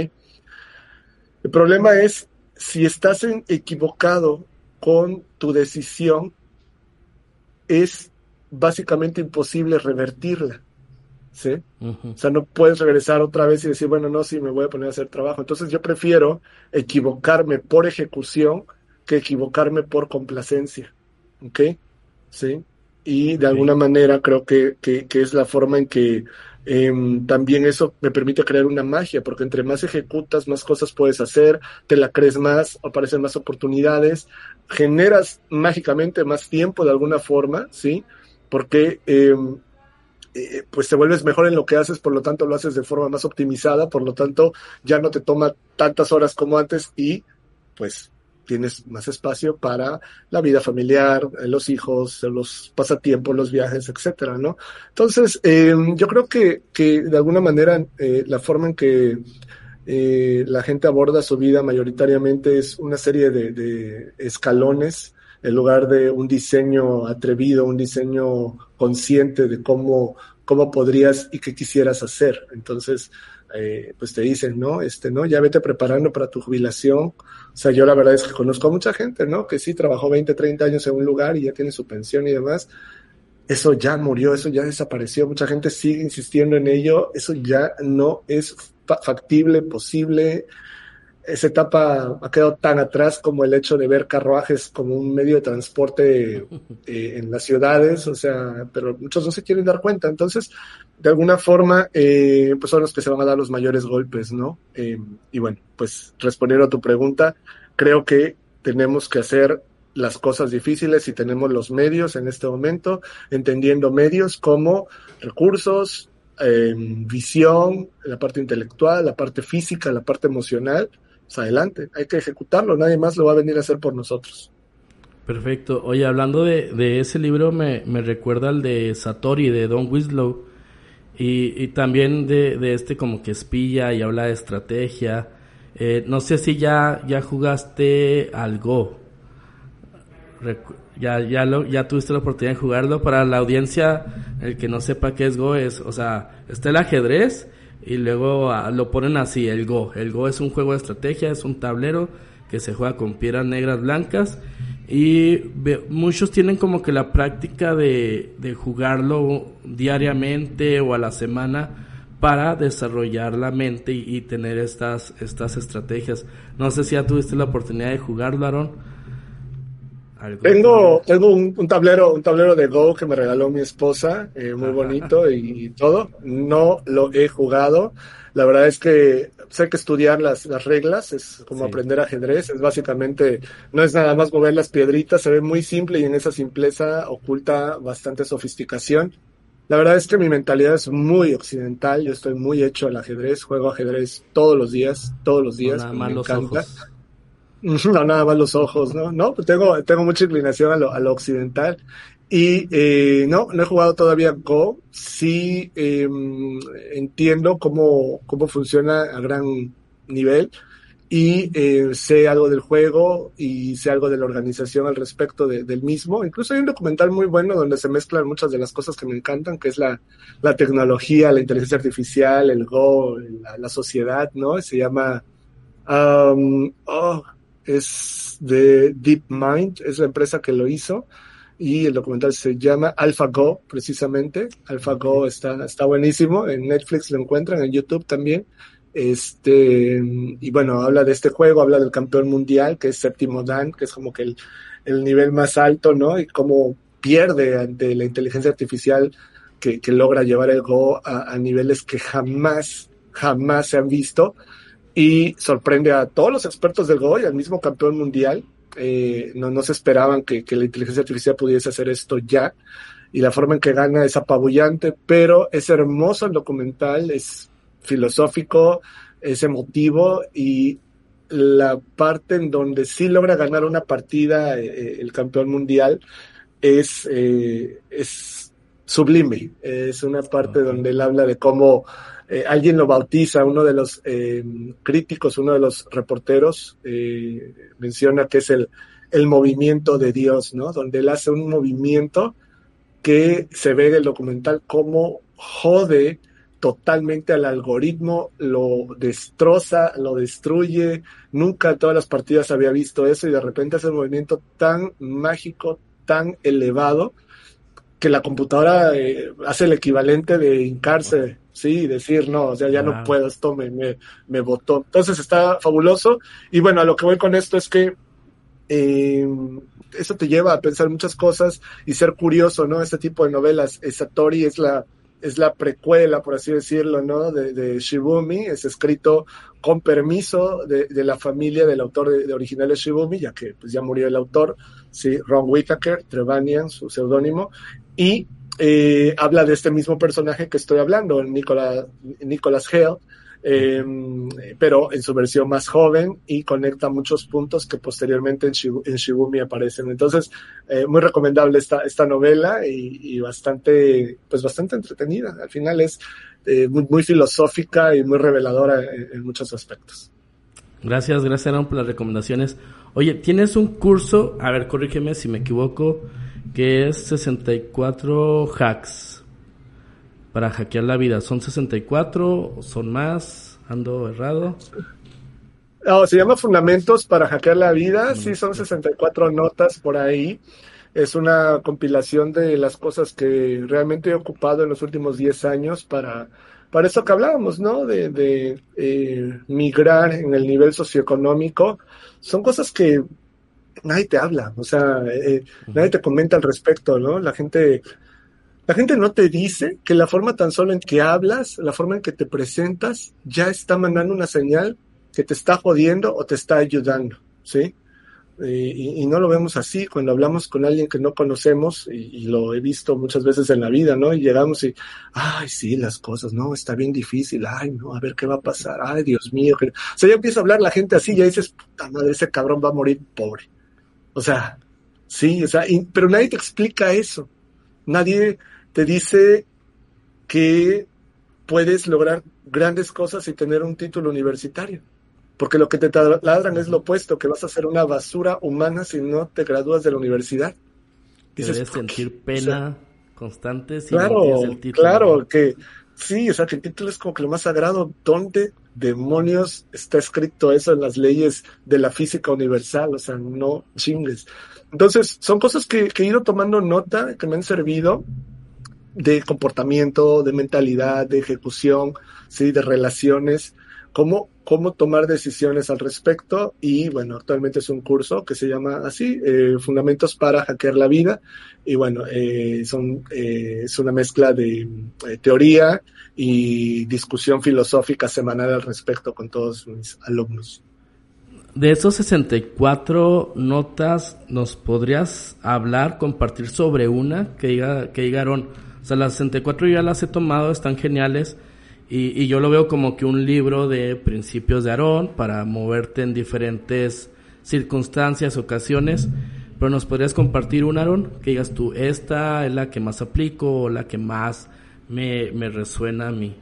El problema es si estás equivocado con tu decisión, es básicamente imposible revertirla. ¿Sí? O sea, no puedes regresar otra vez y decir, bueno, no, sí, me voy a poner a hacer trabajo. Entonces yo prefiero equivocarme por ejecución que equivocarme por complacencia. ¿Ok? ¿Sí? Y de alguna manera creo que, que, que es la forma en que Em, también eso me permite crear una magia, porque entre más ejecutas, más cosas puedes hacer, te la crees más, aparecen más oportunidades, generas mágicamente más tiempo de alguna forma, ¿sí? Porque em, eh, pues te vuelves mejor en lo que haces, por lo tanto lo haces de forma más optimizada, por lo tanto ya no te toma tantas horas como antes y pues tienes más espacio para la vida familiar, eh, los hijos, los pasatiempos, los viajes, etcétera, ¿no? Entonces, eh, yo creo que, que de alguna manera eh, la forma en que eh, la gente aborda su vida mayoritariamente es una serie de, de escalones en lugar de un diseño atrevido, un diseño consciente de cómo, cómo podrías y qué quisieras hacer. Entonces, eh, pues te dicen, ¿no? Este, ¿no? Ya vete preparando para tu jubilación. O sea, yo la verdad es que conozco a mucha gente, ¿no? Que sí trabajó 20, 30 años en un lugar y ya tiene su pensión y demás. Eso ya murió, eso ya desapareció. Mucha gente sigue insistiendo en ello. Eso ya no es factible, posible esa etapa ha quedado tan atrás como el hecho de ver carruajes como un medio de transporte eh, en las ciudades, o sea, pero muchos no se quieren dar cuenta. Entonces, de alguna forma, eh, pues son los que se van a dar los mayores golpes, ¿no? Eh, y bueno, pues respondiendo a tu pregunta, creo que tenemos que hacer las cosas difíciles y tenemos los medios en este momento, entendiendo medios como recursos, em, visión, la parte intelectual, la parte física, la parte emocional, pues adelante, hay que ejecutarlo, nadie más lo va a venir a hacer por nosotros. Perfecto. Oye, hablando de, ese libro, me, me, recuerda al de Satori, de Don Winslow, y, y también de, de, este como que espilla y habla de estrategia. Eh, no sé si ya, ya jugaste al Go. ya, ya, lo, ya tuviste la oportunidad de jugarlo. Para la audiencia, el que no sepa qué es Go, es, o sea, está el ajedrez y luego ah, lo ponen así, el Go. El Go es un juego de estrategia, es un tablero que se juega con piedras negras blancas y muchos tienen como que la práctica de, de jugarlo diariamente o a la semana para desarrollar la mente y, tener estas, estas estrategias. No sé si ya tuviste la oportunidad de jugarlo, Aaron. Tengo, tengo un, tablero, un tablero de Go que me regaló mi esposa, eh, muy bonito y, todo. No lo he jugado. La verdad es que sé que estudiar las, las reglas es como aprender ajedrez. Es básicamente, no es nada más mover las piedritas, se ve muy simple y en esa simpleza oculta bastante sofisticación. La verdad es que mi mentalidad es muy occidental. Yo estoy muy hecho al ajedrez. Juego ajedrez todos los días, todos los días. me encanta. No, nada más los ojos, ¿no? No, pues tengo, tengo mucha inclinación a lo, a lo occidental. Y eh, no, no he jugado todavía Go. Sí em, entiendo cómo, cómo funciona a gran nivel y eh, sé algo del juego y sé algo de la organización al respecto del mismo. Incluso hay un documental muy bueno donde se mezclan muchas de las cosas que me encantan, que es la, la tecnología, la inteligencia artificial, el Go, la, la sociedad, ¿no? Se llama... Um, oh, es de DeepMind, es la empresa que lo hizo y el documental se llama AlphaGo, precisamente. AlphaGo está, está buenísimo, en Netflix lo encuentran, en YouTube también. Este, y bueno, habla de este juego, habla del campeón mundial, que es Séptimo Dan, que es como que el, el nivel más alto, ¿no? Y cómo pierde ante la inteligencia artificial que, que logra llevar el Go a, a niveles que jamás, jamás se han visto y sorprende a todos los expertos del Go y al mismo campeón mundial. Eh, no, no se esperaban que, que, la inteligencia artificial pudiese hacer esto ya y la forma en que gana es apabullante, pero es hermoso el documental, es filosófico, es emotivo y la parte en donde sí logra ganar una partida eh, eh, el campeón mundial es, eh, es sublime, es una parte donde él habla de cómo eh, alguien lo bautiza, uno de los eh, críticos, uno de los reporteros, eh, menciona que es el, el movimiento de Dios, ¿no? Donde él hace un movimiento que se ve en el documental como jode totalmente al algoritmo, lo destroza, lo destruye. Nunca en todas las partidas había visto eso y de repente hace un movimiento tan mágico, tan elevado, que la computadora hace el equivalente de hincarse sí, decir, no, o sea, ya no puedo, esto me, me, me botó. Entonces está fabuloso. Y bueno, a lo que voy con esto es que eh, eso te lleva a pensar muchas cosas y ser curioso, ¿no? Este tipo de novelas. Satori es la, es la precuela, por así decirlo, ¿no? De, de Shibumi, es escrito con permiso de, de la familia del autor de, de, original de Shibumi, ya que pues ya murió el autor, sí, Ron Whitaker, Trevanian, su seudónimo, y eh, habla de este mismo personaje que estoy hablando, Nicolas, Nicolas Hale, eh, pero en su versión más joven y conecta muchos puntos que posteriormente en, Shibumi aparecen. Entonces, eh, muy recomendable esta, esta novela y, y, bastante, pues bastante entretenida. Al final es eh, muy, filosófica y muy reveladora en, en, muchos aspectos. Gracias, gracias Aaron por las recomendaciones. Oye, tienes un curso, a ver, corrígeme si me equivoco, que es 64 hacks para hackear la vida. ¿Son 64 o son más? ¿Ando errado? No, se llama Fundamentos para hackear la vida. Sí, son 64 notas por ahí. Es una compilación de las cosas que realmente he ocupado en los últimos 10 años para, para eso que hablábamos, ¿no? De, de eh, migrar en el nivel socioeconómico. Son cosas que nadie te habla, o sea, eh, nadie te comenta al respecto, ¿no? La gente, la gente no te dice que la forma tan solo en que hablas, la forma en que te presentas, ya está mandando una señal que te está jodiendo o te está ayudando, ¿sí? Eh, y, no lo vemos así cuando hablamos con alguien que no conocemos, y, lo he visto muchas veces en la vida, ¿no? Y llegamos y, ay, sí, las cosas, no, está bien difícil, ay, no, a ver qué va a pasar, ay, Dios mío. O sea, ya empieza a hablar la gente así, y ya dices, puta madre, ese cabrón va a morir pobre. O sea, sí, o sea, pero nadie te explica eso. Nadie te dice que puedes lograr grandes cosas y tener un título universitario. Porque lo que te taladran es lo opuesto, que vas a ser una basura humana si no te gradúas de la universidad. Dices, sentir pena constante si claro, no el título. Claro, que sí, o sea, que el título es como que lo más sagrado. ¿Dónde demonios está escrito eso en las leyes de la física universal? O sea, no chingues. Entonces, son cosas que, que he ido tomando nota, que me han servido de comportamiento, de mentalidad, de ejecución, sí, de relaciones, cómo, cómo tomar decisiones al respecto. Y bueno, actualmente es un curso que se llama así, eh, Fundamentos para hackear la vida. Y bueno, eh, son, eh, es una mezcla de teoría y discusión filosófica semanal al respecto con todos mis alumnos. De esos 64 notas, ¿nos podrías hablar, compartir sobre una que diga, que digaron, o sea, las 64 ya las he tomado, están geniales. Y, yo lo veo como que un libro de principios de Aarón para moverte en diferentes circunstancias, ocasiones. Pero nos podrías compartir un Aarón que digas tú, esta es la que más aplico o la que más me, me resuena a mí.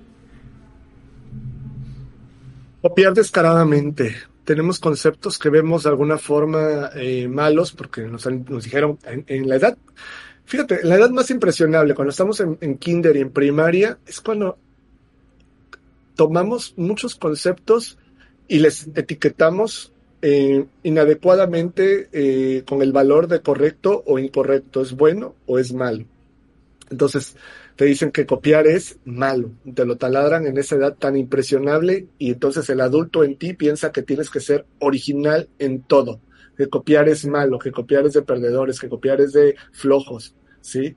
Copiar descaradamente. Tenemos conceptos que vemos de alguna forma eh, malos porque nos, nos dijeron en, la edad Fíjate, la edad más impresionable, cuando estamos en, kinder y en primaria, es cuando tomamos muchos conceptos y les etiquetamos eh, inadecuadamente eh, con el valor de correcto o incorrecto, es bueno o es malo. Entonces, te dicen que copiar es malo, te lo taladran en esa edad tan impresionable y entonces el adulto en ti piensa que tienes que ser original en todo, que copiar es malo, que copiar es de perdedores, que copiar es de flojos. ¿sí?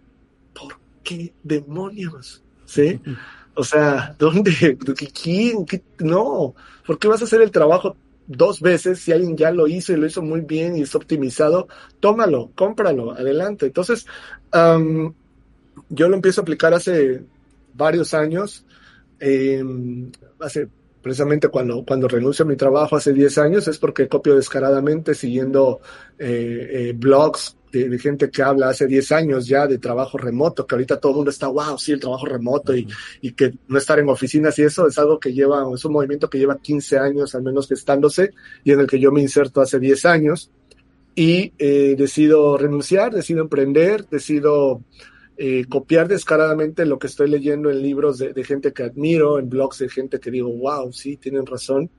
¿Por qué demonios? ¿Sí? O sea, ¿dónde? ¿Quién? No, ¿por qué vas a hacer el trabajo dos veces si alguien ya lo hizo y lo hizo muy bien y es optimizado? Tómalo, cómpralo, adelante. Entonces, yo lo empiezo a aplicar hace varios años, em, hace precisamente cuando, cuando renuncio a mi trabajo hace 10 años, es porque copio descaradamente siguiendo eh, eh, blogs de, gente que habla hace 10 años ya de trabajo remoto, que ahorita todo el mundo está, wow, sí, el trabajo remoto y, y que no estar en oficinas y eso es algo que lleva, es un movimiento que lleva 15 años al menos gestándose y en el que yo me inserto hace 10 años y eh, decido renunciar, decido emprender, decido eh, copiar descaradamente lo que estoy leyendo en libros de, de, gente que admiro, en blogs de gente que digo, wow, sí, tienen razón,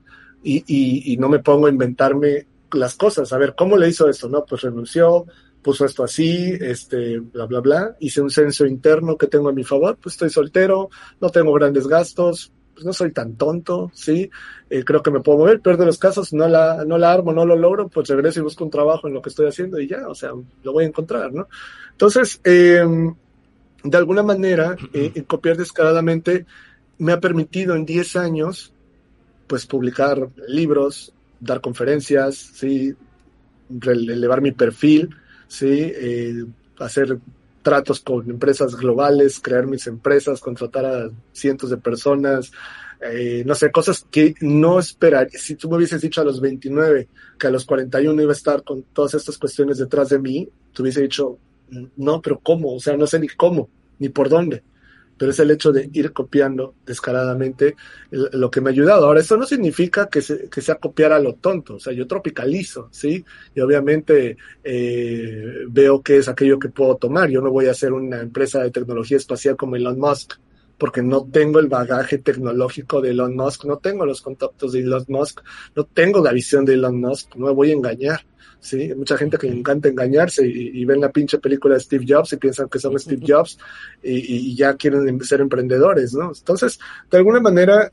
y, y, y, no me pongo a inventarme las cosas. A ver, ¿cómo le hizo esto? No, pues renunció, puso esto así, este, bla, bla, bla. Hice un censo interno que tengo a mi favor, pues estoy soltero, no tengo grandes gastos, pues no soy tan tonto, ¿sí? Eh, creo que me puedo mover, pero de los casos no la, no la armo, no lo logro, pues regreso y busco un trabajo en lo que estoy haciendo y ya, o sea, lo voy a encontrar, ¿no? Entonces, eh, de alguna manera, eh, copiar descaradamente me ha permitido en 10 años, pues publicar libros, dar conferencias, ¿sí? elevar mi perfil, ¿sí? Eh, hacer tratos con empresas globales, crear mis empresas, contratar a cientos de personas, eh, no sé, cosas que no esperaría. Si tú me hubieses dicho a los 29 que a los 41 iba a estar con todas estas cuestiones detrás de mí, te hubiese dicho, no, pero ¿cómo? O sea, no sé ni cómo, ni por dónde pero es el hecho de ir copiando descaradamente lo que me ha ayudado. Ahora, eso no significa que, que sea copiar a lo tonto, o sea, yo tropicalizo, ¿sí? Y obviamente eh, veo qué es aquello que puedo tomar. Yo no voy a hacer una empresa de tecnología espacial como Elon Musk, porque no tengo el bagaje tecnológico de Elon Musk, no tengo los contactos de Elon Musk, no tengo la visión de Elon Musk, no me voy a engañar. ¿Sí? Mucha gente que le encanta engañarse y, ven la pinche película de Steve Jobs y piensan que son Steve Jobs y, ya quieren em, ser emprendedores, ¿no? Entonces, de alguna manera,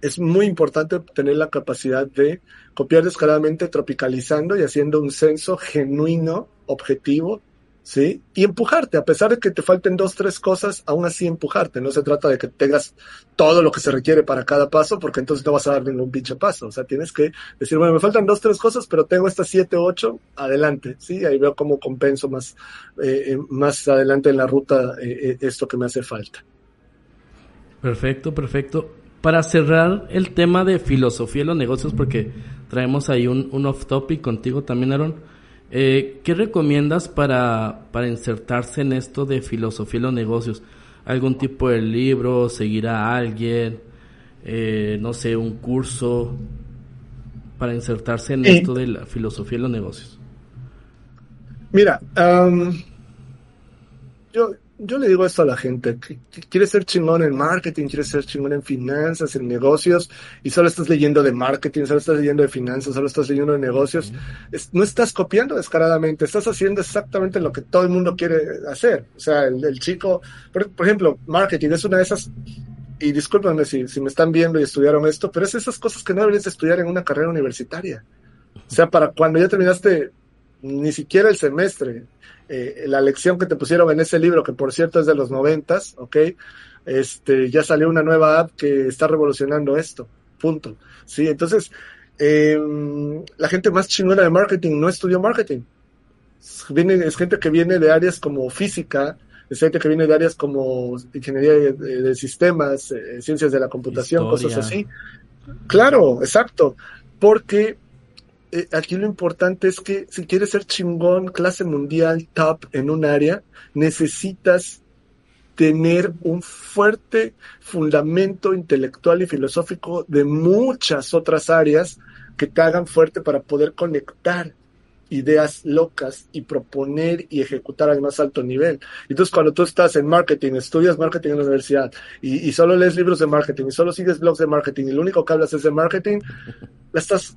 es muy importante tener la capacidad de copiar descaradamente, tropicalizando y haciendo un censo genuino, objetivo, ¿sí? Y empujarte, a pesar de que te falten dos, tres cosas, aún así empujarte. No se trata de que tengas todo lo que se requiere para cada paso, porque entonces no vas a dar ningún pinche paso. O sea, tienes que decir, bueno, me faltan dos, tres cosas, pero tengo estas siete, ocho, adelante, ¿sí? Ahí veo cómo compenso más, eh, eh, más adelante en la ruta eh, esto que me hace falta. Perfecto, perfecto. Para cerrar el tema de filosofía de los negocios, porque traemos ahí un, un off topic contigo también, Aaron eh, ¿Qué recomiendas para, para insertarse en esto de filosofía de los negocios? ¿Algún tipo de libro? ¿Seguir a alguien? Eh, no sé, un curso para insertarse en esto de la filosofía de los negocios? Mira, yo, yo le digo esto a la gente, quieres ser chingón en marketing, quieres ser chingón en finanzas, en negocios, y solo estás leyendo de marketing, solo estás leyendo de finanzas, solo estás leyendo de negocios, no estás copiando descaradamente, estás haciendo exactamente lo que todo el mundo quiere hacer. O sea, el, chico, por, ejemplo, marketing es una de esas, y discúlpenme si, si me están viendo y estudiaron esto, pero es esas cosas que no deberías estudiar en una carrera universitaria. O sea, para cuando ya terminaste ni siquiera el semestre, eh, la lección que te pusieron en ese libro, que por cierto es de los noventas, ¿ok? Este, ya salió una nueva app que está revolucionando esto, punto. Sí, entonces, em, la gente más chingona de marketing no estudió marketing. Viene, es gente que viene de áreas como física, es gente que viene de áreas como ingeniería de, sistemas, eh, ciencias de la computación, cosas así. Claro, exacto, porque eh, aquí lo importante es que si quieres ser chingón, clase mundial, top en un área, necesitas tener un fuerte fundamento intelectual y filosófico de muchas otras áreas que te hagan fuerte para poder conectar ideas locas y proponer y ejecutar al más alto nivel. Entonces, cuando tú estás en marketing, estudias marketing en la universidad y, solo lees libros de marketing y solo sigues blogs de marketing y lo único que hablas es de marketing, la estás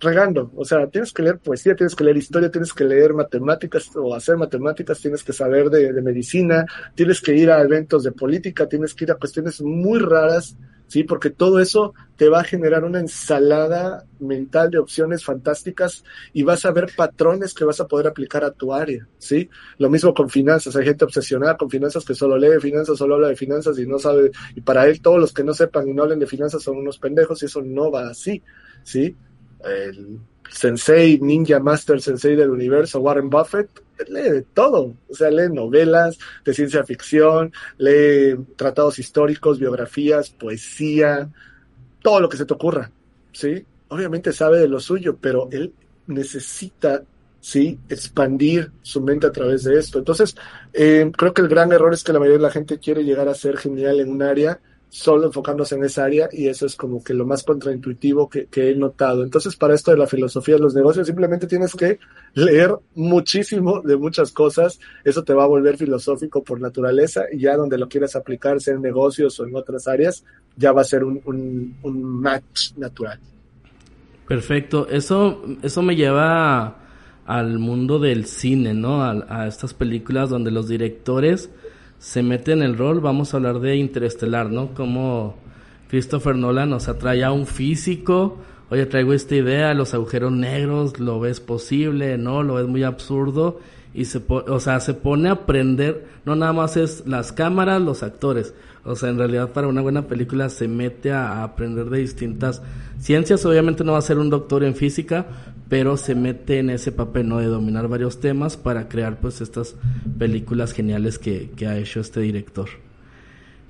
regando. O sea, tienes que leer poesía, tienes que leer historia, tienes que leer matemáticas o hacer matemáticas, tienes que saber de, medicina, tienes que ir a eventos de política, tienes que ir a cuestiones muy raras, ¿sí? Porque todo eso te va a generar una ensalada mental de opciones fantásticas y vas a ver patrones que vas a poder aplicar a tu área, ¿sí? Lo mismo con finanzas, hay gente obsesionada con finanzas que solo lee finanzas, solo habla de finanzas y no sabe, y para él todos los que no sepan y no hablen de finanzas son unos pendejos y eso no va así, ¿sí? El sensei, ninja master sensei del universo, Warren Buffett, lee de todo, o sea, lee novelas de ciencia ficción, lee tratados históricos, biografías, poesía, todo lo que se te ocurra, ¿sí? Obviamente sabe de lo suyo, pero él necesita, ¿sí? Expandir su mente a través de esto. Entonces, eh, creo que el gran error es que la mayoría de la gente quiere llegar a ser genial en un área solo enfocándose en esa área y eso es como que lo más contraintuitivo que, he notado. Entonces, para esto de la filosofía de los negocios, simplemente tienes que leer muchísimo de muchas cosas, eso te va a volver filosófico por naturaleza y ya donde lo quieras aplicar, sea en negocios o en otras áreas, ya va a ser un, un, match natural. Perfecto, eso, eso me lleva al mundo del cine, ¿no? a estas películas donde los directores se mete en el rol, vamos a hablar de Interestelar, ¿no? Como Christopher Nolan nos atrae a un físico, oye, traigo esta idea, los agujeros negros, lo ves posible, ¿no? Lo ves muy absurdo y se, o sea, se pone a aprender, no nada más es las cámaras, los actores, o sea, en realidad para una buena película se mete a, aprender de distintas ciencias, obviamente no va a ser un doctor en física, pero se mete en ese papel, ¿no? De dominar varios temas para crear pues estas películas geniales que, ha hecho este director.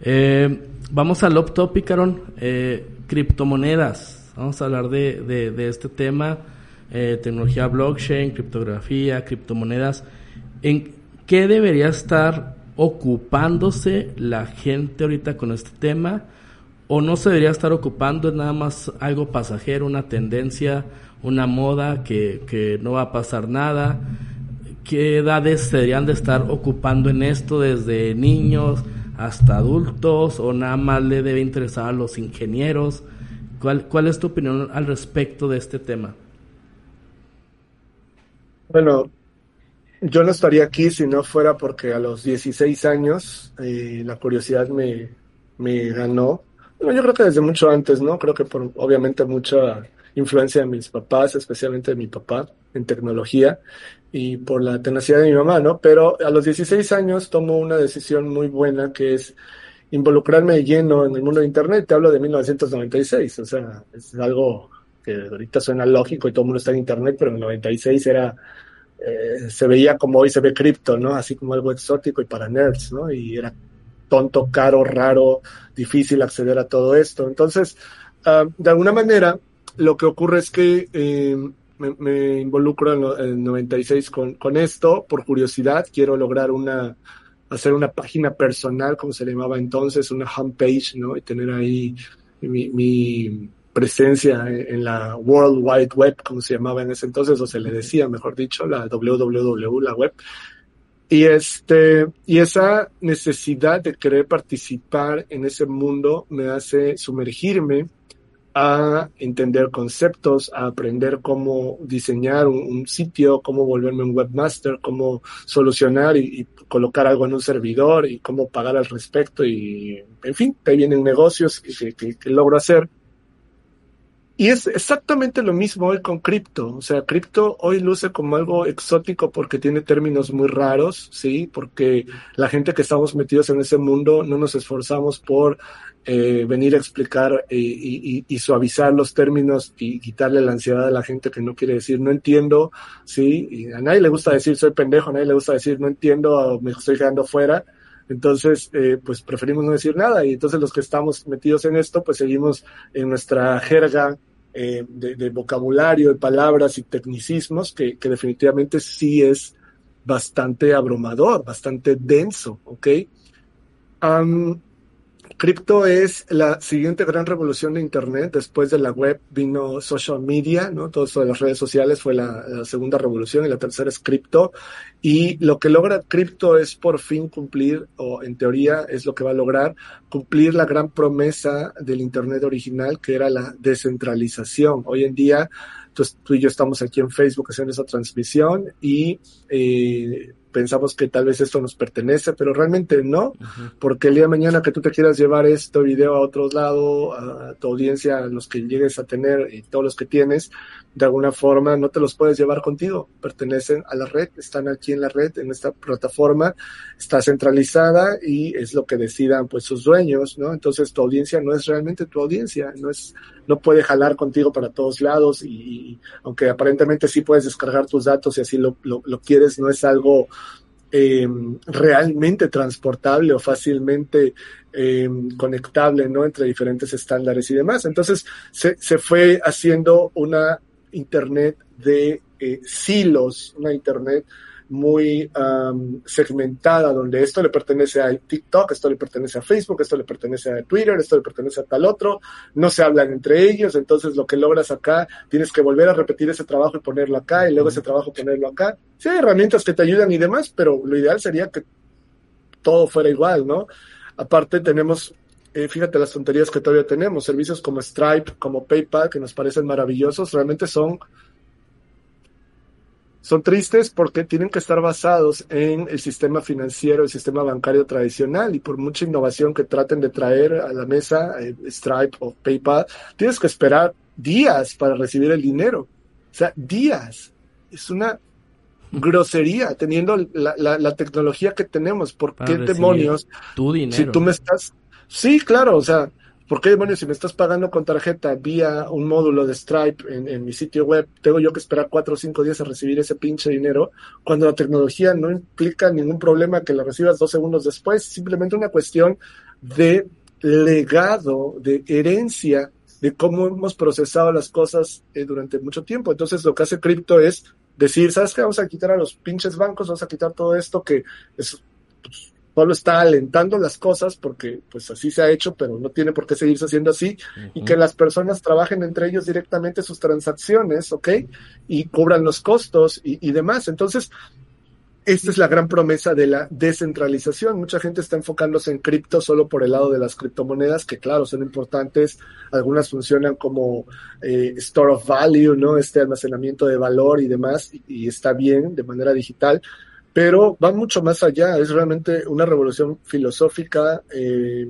Eh, vamos al up topic, Aaron. Eh, criptomonedas. Vamos a hablar de, de, este tema. Eh, tecnología blockchain, criptografía, criptomonedas. ¿En qué debería estar ocupándose la gente ahorita con este tema? ¿O no se debería estar ocupando? ¿Es nada más algo pasajero, una tendencia? una moda que, que no va a pasar nada. ¿Qué edades deberían de estar ocupando en esto desde niños hasta adultos o nada más le debe interesar a los ingenieros? ¿Cuál, cuál es tu opinión al respecto de este tema? Bueno, yo no estaría aquí si no fuera porque a los 16 años eh, la curiosidad me, me ganó. Bueno, yo creo que desde mucho antes, ¿no? Creo que por obviamente mucha influencia de mis papás, especialmente de mi papá. en tecnología y por la tenacidad de mi mamá, ¿no? Pero a los 16 años tomo una decisión muy buena que es involucrarme lleno en el mundo de Internet. Te hablo de 1996, o sea, es algo que ahorita suena lógico y todo el mundo está en Internet, pero en el 96 era, eh, se veía como hoy se ve cripto, ¿no? Así como algo exótico y para nerds, ¿no? Y era tonto, caro, raro, difícil acceder a todo esto. Entonces, uh, de alguna manera, lo que ocurre es que eh, me, involucro en, el 96 con, esto por curiosidad. Quiero lograr una, hacer una página personal, como se llamaba entonces, una homepage, ¿no? Y tener ahí mi, mi presencia en la World Wide Web, como se llamaba en ese entonces, o se le decía, mejor dicho, la www, la web. Y este, y esa necesidad de querer participar en ese mundo me hace sumergirme a entender conceptos, a aprender cómo diseñar un, sitio, cómo volverme un webmaster, cómo solucionar y, y, colocar algo en un servidor y cómo pagar al respecto y, en fin, ahí vienen negocios que, que, que logro hacer. Y es exactamente lo mismo hoy con cripto. O sea, cripto hoy luce como algo exótico porque tiene términos muy raros, ¿sí? Porque la gente que estamos metidos en ese mundo no nos esforzamos por eh, venir a explicar y, suavizar los términos y quitarle la ansiedad a la gente que no quiere decir no entiendo, ¿sí? Y a nadie le gusta decir soy pendejo, a nadie le gusta decir no entiendo, me estoy quedando fuera. Entonces, eh, pues preferimos no decir nada y entonces los que estamos metidos en esto, pues seguimos en nuestra jerga eh, de, de, vocabulario, de palabras y tecnicismos que, que, definitivamente sí es bastante abrumador, bastante denso, ¿ok? Cripto es la siguiente gran revolución de Internet. Después de la web vino social media, ¿no? Todo eso de las redes sociales fue la, la segunda revolución y la tercera es cripto. Y lo que logra cripto es por fin cumplir, o en teoría es lo que va a lograr, cumplir la gran promesa del Internet original, que era la descentralización. Hoy en día, tú y yo estamos aquí en Facebook haciendo esa transmisión y eh, pensamos que tal vez esto nos pertenece, pero realmente no, porque el día de mañana que tú te quieras llevar este video a otro lado, a tu audiencia, a los que llegues a tener y todos los que tienes, de alguna forma no te los puedes llevar contigo, pertenecen a la red, están aquí en la red, en esta plataforma, está centralizada y es lo que decidan pues sus dueños, ¿no? Entonces tu audiencia no es realmente tu audiencia, no es, no puede jalar contigo para todos lados y, aunque aparentemente sí puedes descargar tus datos y así lo, lo, quieres, no es algo eh, realmente transportable o fácilmente eh, conectable, ¿no? Entre diferentes estándares y demás. Entonces se, se fue haciendo una Internet de eh, silos, una Internet muy um, segmentada, donde esto le pertenece a TikTok, esto le pertenece a Facebook, esto le pertenece a Twitter, esto le pertenece a tal otro, no se hablan entre ellos, entonces lo que logras acá, tienes que volver a repetir ese trabajo y ponerlo acá, y luego ese trabajo ponerlo acá. Sí hay herramientas que te ayudan y demás, pero lo ideal sería que todo fuera igual, ¿no? Aparte tenemos eh, fíjate las tonterías que todavía tenemos, servicios como Stripe, como PayPal, que nos parecen maravillosos, realmente son son tristes porque tienen que estar basados en el sistema financiero, el sistema bancario tradicional y por mucha innovación que traten de traer a la mesa, eh, Stripe o PayPal, tienes que esperar días para recibir el dinero. O sea, días. Es una grosería teniendo la, la, la tecnología que tenemos. ¿Por qué demonios? Tu dinero. Si tú me estás... Sí, claro, o sea, ¿Por qué demonios si me estás pagando con tarjeta vía un módulo de Stripe en, en, mi sitio web, tengo yo que esperar cuatro o cinco días a recibir ese pinche dinero cuando la tecnología no implica ningún problema que la recibas dos segundos después? Simplemente una cuestión de legado, de herencia de cómo hemos procesado las cosas eh, durante mucho tiempo. Entonces lo que hace cripto es decir, ¿sabes qué? Vamos a quitar a los pinches bancos, vamos a quitar todo esto que es... Pues, solo está alentando las cosas porque pues así se ha hecho, pero no tiene por qué seguirse haciendo así uh -huh. y que las personas trabajen entre ellos directamente sus transacciones, ¿ok? Y cobran los costos y, y demás. Entonces, esta es la gran promesa de la descentralización. Mucha gente está enfocándose en cripto solo por el lado de las criptomonedas, que claro, son importantes. Algunas funcionan como eh, store of value, ¿no? Este almacenamiento de valor y demás, y, y está bien de manera digital pero va mucho más allá, es realmente una revolución filosófica, eh,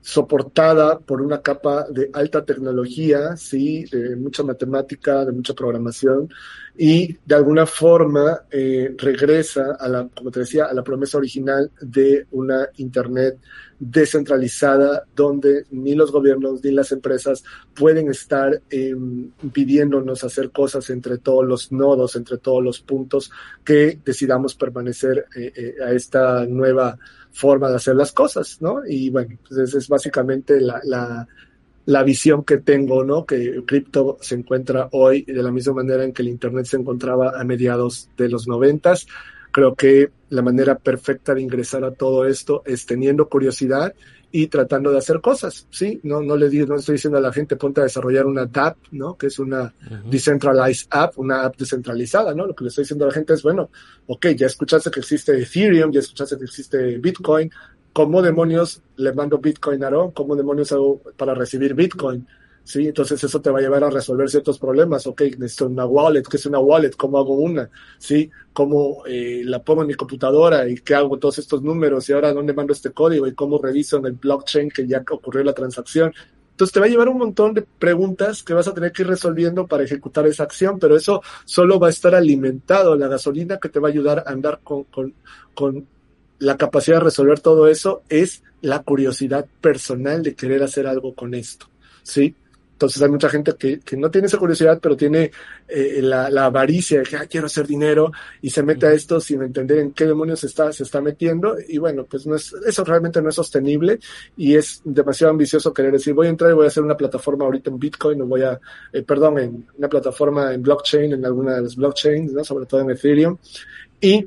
soportada por una capa de alta tecnología, sí, de mucha matemática, de mucha programación, y de alguna forma eh, regresa a la, como te decía, a la promesa original de una Internet descentralizada donde ni los gobiernos ni las empresas pueden estar eh, pidiéndonos hacer cosas entre todos los nodos, entre todos los puntos que decidamos permanecer eh, eh, a esta nueva forma de hacer las cosas, ¿no? Y bueno, pues esa es básicamente la, la, visión que tengo, ¿no? Que el cripto se encuentra hoy de la misma manera en que el Internet se encontraba a mediados de los noventas Creo que la manera perfecta de ingresar a todo esto es teniendo curiosidad y tratando de hacer cosas, ¿sí? No, no le digo, no estoy diciendo a la gente ponte a desarrollar una DApp, ¿no? Que es una decentralized app, una app descentralizada, ¿no? Lo que le estoy diciendo a la gente es, bueno, ok, ya escuchaste que existe Ethereum, ya escuchaste que existe Bitcoin, ¿cómo demonios le mando Bitcoin a Aaron? ¿Cómo demonios hago para recibir Bitcoin? ¿Sí? Entonces eso te va a llevar a resolver ciertos problemas. Ok, necesito una wallet, ¿qué es una wallet? ¿Cómo hago una? ¿Sí? ¿Cómo eh, la pongo en mi computadora y qué hago todos estos números? Y ahora, ¿dónde mando este código? ¿Y cómo reviso en el blockchain que ya ocurrió la transacción? Entonces te va a llevar un montón de preguntas que vas a tener que ir resolviendo para ejecutar esa acción, pero eso solo va a estar alimentado. La gasolina que te va a ayudar a andar con, con, con la capacidad de resolver todo eso es la curiosidad personal de querer hacer algo con esto. ¿Sí? Entonces hay mucha gente que, que no tiene esa curiosidad, pero tiene eh, la, la, avaricia de que quiero hacer dinero y se mete a esto sin entender en qué demonios está, se está metiendo. Y bueno, pues no es, eso realmente no es sostenible y es demasiado ambicioso querer decir voy a entrar y voy a hacer una plataforma ahorita en Bitcoin o voy a, eh, perdón, en una plataforma en blockchain, en alguna de las blockchains, sobre todo en Ethereum. Y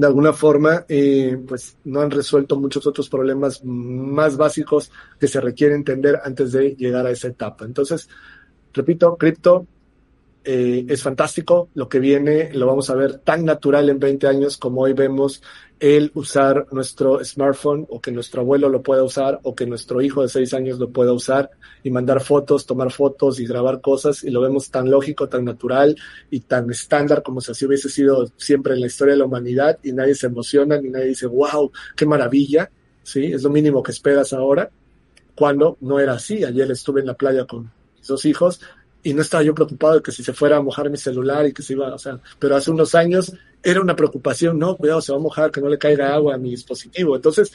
de alguna forma, eh, pues no han resuelto muchos otros problemas más básicos que se requiere entender antes de llegar a esa etapa. Entonces, repito, cripto eh, es fantástico. Lo que viene lo vamos a ver tan natural en 20 años como hoy vemos el usar nuestro smartphone o que nuestro abuelo lo pueda usar o que nuestro hijo de 6 años lo pueda usar y mandar fotos, tomar fotos y grabar cosas y lo vemos tan lógico, tan natural y tan estándar como si así hubiese sido siempre en la historia de la humanidad y nadie se emociona ni nadie dice, wow, qué maravilla, ¿sí? Es lo mínimo que esperas ahora cuando no era así. Ayer estuve en la playa con mis dos hijos y no estaba yo preocupado de que si se fuera a mojar mi celular y que se iba, o sea, pero hace unos años era una preocupación, no, cuidado, se va a mojar, que no le caiga agua a mi dispositivo. Entonces,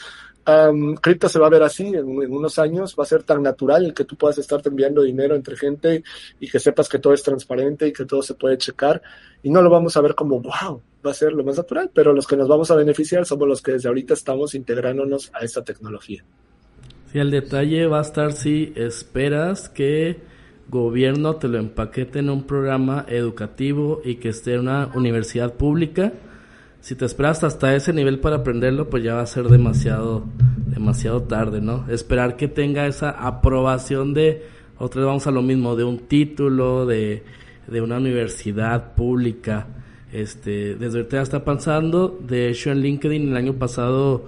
um, cripto se va a ver así en, unos años, va a ser tan natural el que tú puedas estarte enviando dinero entre gente y que sepas que todo es transparente y que todo se puede checar y no lo vamos a ver como, wow, va a ser lo más natural, pero los que nos vamos a beneficiar somos los que desde ahorita estamos integrándonos a esta tecnología. Sí, el detalle va a estar si esperas que gobierno te lo empaquete en un programa educativo y que esté en una universidad pública, si te esperas hasta ese nivel para aprenderlo, pues ya va a ser demasiado, demasiado tarde, ¿no? Esperar que tenga esa aprobación de, otra vez vamos a lo mismo, de un título, de, de una universidad pública. Este, desde ahorita ya está pasando. De hecho, en LinkedIn el año pasado,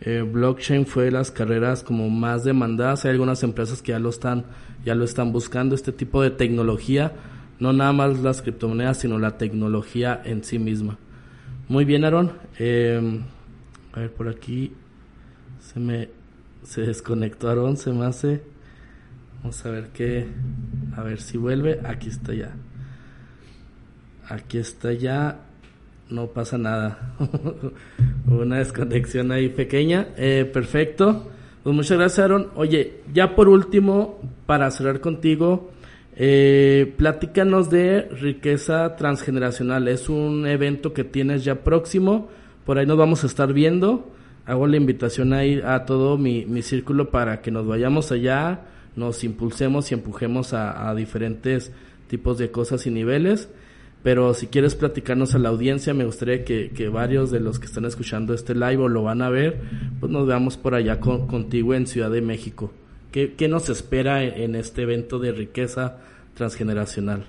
eh, blockchain fue de las carreras como más demandadas. Hay algunas empresas que ya lo están ya lo están buscando, este tipo de tecnología, no nada más las criptomonedas, sino la tecnología en sí misma. Muy bien, Aaron. Em, a ver, por aquí se me se desconectó Aaron, se me hace. Vamos a ver qué. A ver si vuelve. Aquí está ya. Aquí está ya. No pasa nada. Una desconexión ahí pequeña. Eh, perfecto. Pues muchas gracias, Aaron. Oye, ya por último, para cerrar contigo, eh, platícanos de riqueza transgeneracional. Es un evento que tienes ya próximo. Por ahí nos vamos a estar viendo. Hago la invitación ahí a todo mi, mi círculo para que nos vayamos allá, nos impulsemos y empujemos a, a diferentes tipos de cosas y niveles. Pero si quieres platicarnos a la audiencia, me gustaría que, que, varios de los que están escuchando este live o lo van a ver, pues nos veamos por allá contigo en Ciudad de México. ¿Qué, ¿Qué, nos espera en, este evento de riqueza transgeneracional?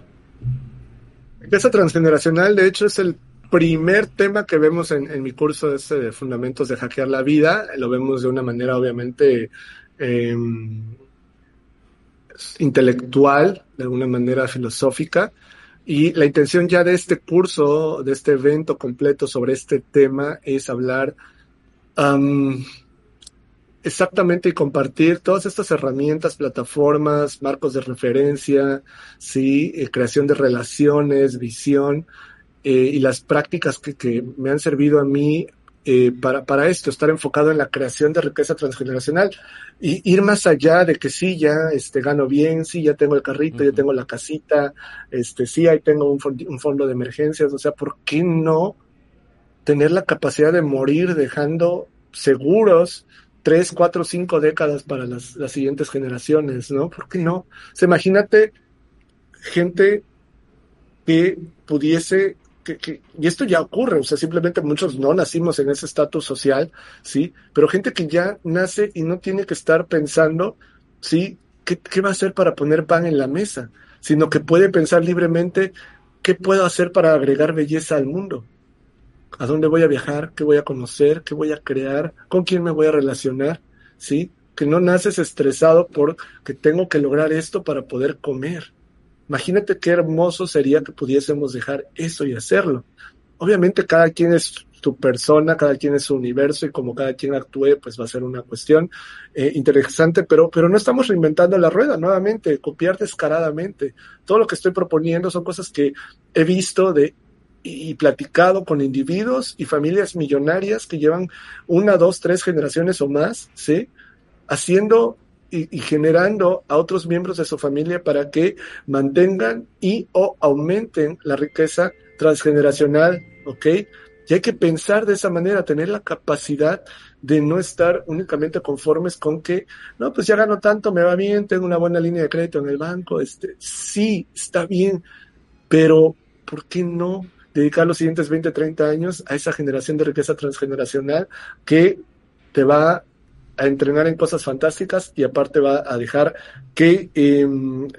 Riqueza transgeneracional, de hecho, es el primer tema que vemos en, en mi curso este de Fundamentos de Hackear la Vida. Lo vemos de una manera, obviamente, eh, intelectual, de alguna manera filosófica y la intención ya de este curso, de este evento completo sobre este tema es hablar Exactamente, y compartir todas estas herramientas, plataformas, marcos de referencia, sí, eh, creación de relaciones, visión, eh, y las prácticas que, me han servido a mí eh, para, para esto, estar enfocado en la creación de riqueza transgeneracional y ir más allá de que sí, ya este, gano bien, sí, ya tengo el carrito, ya tengo la casita, este, sí, ahí tengo un, un fondo de emergencias, o sea, ¿por qué no tener la capacidad de morir dejando seguros tres, cuatro, cinco décadas para las, las siguientes generaciones, ¿no? ¿Por qué no? O sea, imagínate gente que pudiese y esto ya ocurre, o sea, simplemente muchos no nacimos en ese estatus social, ¿sí? Pero gente que ya nace y no tiene que estar pensando, ¿sí? ¿Qué, ¿Qué va a hacer para poner pan en la mesa? Sino que puede pensar libremente, ¿qué puedo hacer para agregar belleza al mundo? ¿A dónde voy a viajar? ¿Qué voy a conocer? ¿Qué voy a crear? ¿Con quién me voy a relacionar? ¿Sí? Que no naces estresado por que tengo que lograr esto para poder comer. Imagínate qué hermoso sería que pudiésemos dejar eso y hacerlo. Obviamente cada quien es su persona, cada quien es su universo y como cada quien actúe, pues va a ser una cuestión eh, interesante, pero, pero no estamos reinventando la rueda nuevamente, copiar descaradamente. Todo lo que estoy proponiendo son cosas que he visto de y platicado con individuos y familias millonarias que llevan una, dos, tres generaciones o más, ¿sí? Haciendo y, generando a otros miembros de su familia para que mantengan y o aumenten la riqueza transgeneracional, ¿ok? Y hay que pensar de esa manera, tener la capacidad de no estar únicamente conformes con que, no, pues ya gano tanto, me va bien, tengo una buena línea de crédito en el banco, este, sí, está bien, pero ¿por qué no dedicar los siguientes 20, 30 años a esa generación de riqueza transgeneracional que te va a entrenar en cosas fantásticas y aparte va a dejar que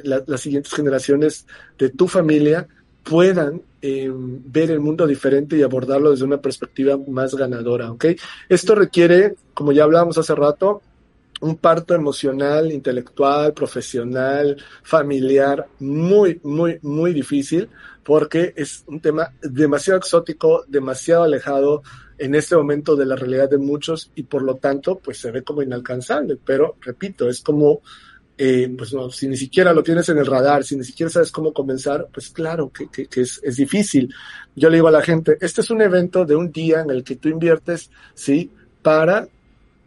la, las siguientes generaciones de tu familia puedan eh, ver el mundo diferente y abordarlo desde una perspectiva más ganadora, ¿ok? Esto requiere, como ya hablábamos hace rato, un parto emocional, intelectual, profesional, familiar, muy, muy, muy difícil, porque es un tema demasiado exótico, demasiado alejado en este momento de la realidad de muchos y por lo tanto, pues se ve como inalcanzable. Pero, repito, es como, eh, pues no, si ni siquiera lo tienes en el radar, si ni siquiera sabes cómo comenzar, pues claro que, que, que es, es difícil. Yo le digo a la gente, este es un evento de un día en el que tú inviertes, sí, para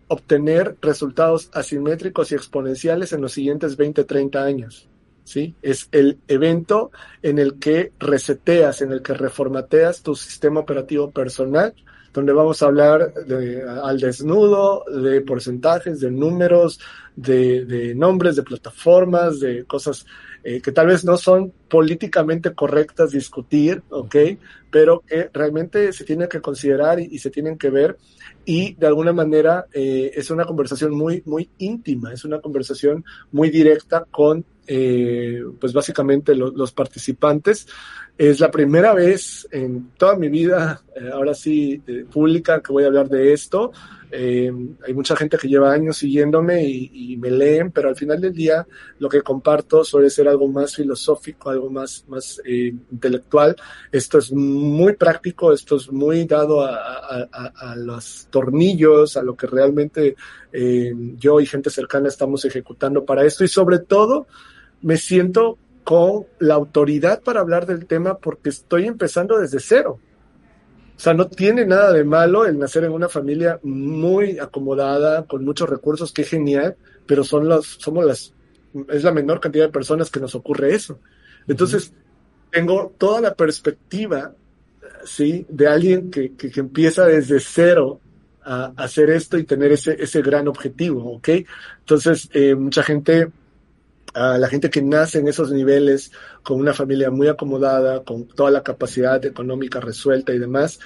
obtener resultados asimétricos y exponenciales en los siguientes 20, 30 años. ¿Sí? Es el evento en el que reseteas, en el que reformateas tu sistema operativo personal, donde vamos a hablar de, al desnudo de porcentajes, de números, de, nombres, de plataformas, de cosas eh, que tal vez no son políticamente correctas discutir, ¿ok? Pero que realmente se tienen que considerar y, y se tienen que ver y de alguna manera eh, es una conversación muy, muy íntima, es una conversación muy directa con, eh, pues básicamente lo, los participantes. Es la primera vez en toda mi vida, eh, ahora sí, eh, pública, que voy a hablar de esto. Eh, hay mucha gente que lleva años siguiéndome y, me leen, pero al final del día lo que comparto suele ser algo más filosófico, algo más, más intelectual. Esto es muy práctico, esto es muy dado a, a, a, los tornillos, a lo que realmente yo y gente cercana estamos ejecutando para esto y sobre todo me siento con la autoridad para hablar del tema porque estoy empezando desde cero. O sea, no tiene nada de malo el nacer en una familia muy acomodada, con muchos recursos, qué genial, pero son los, somos las, es la menor cantidad de personas que nos ocurre eso. Entonces, uh -huh. tengo toda la perspectiva, sí, de alguien que, que, que empieza desde cero a, a, hacer esto y tener ese, ese gran objetivo, ¿ok? Entonces, eh, mucha gente a la gente que nace en esos niveles con una familia muy acomodada, con toda la capacidad económica resuelta y demás,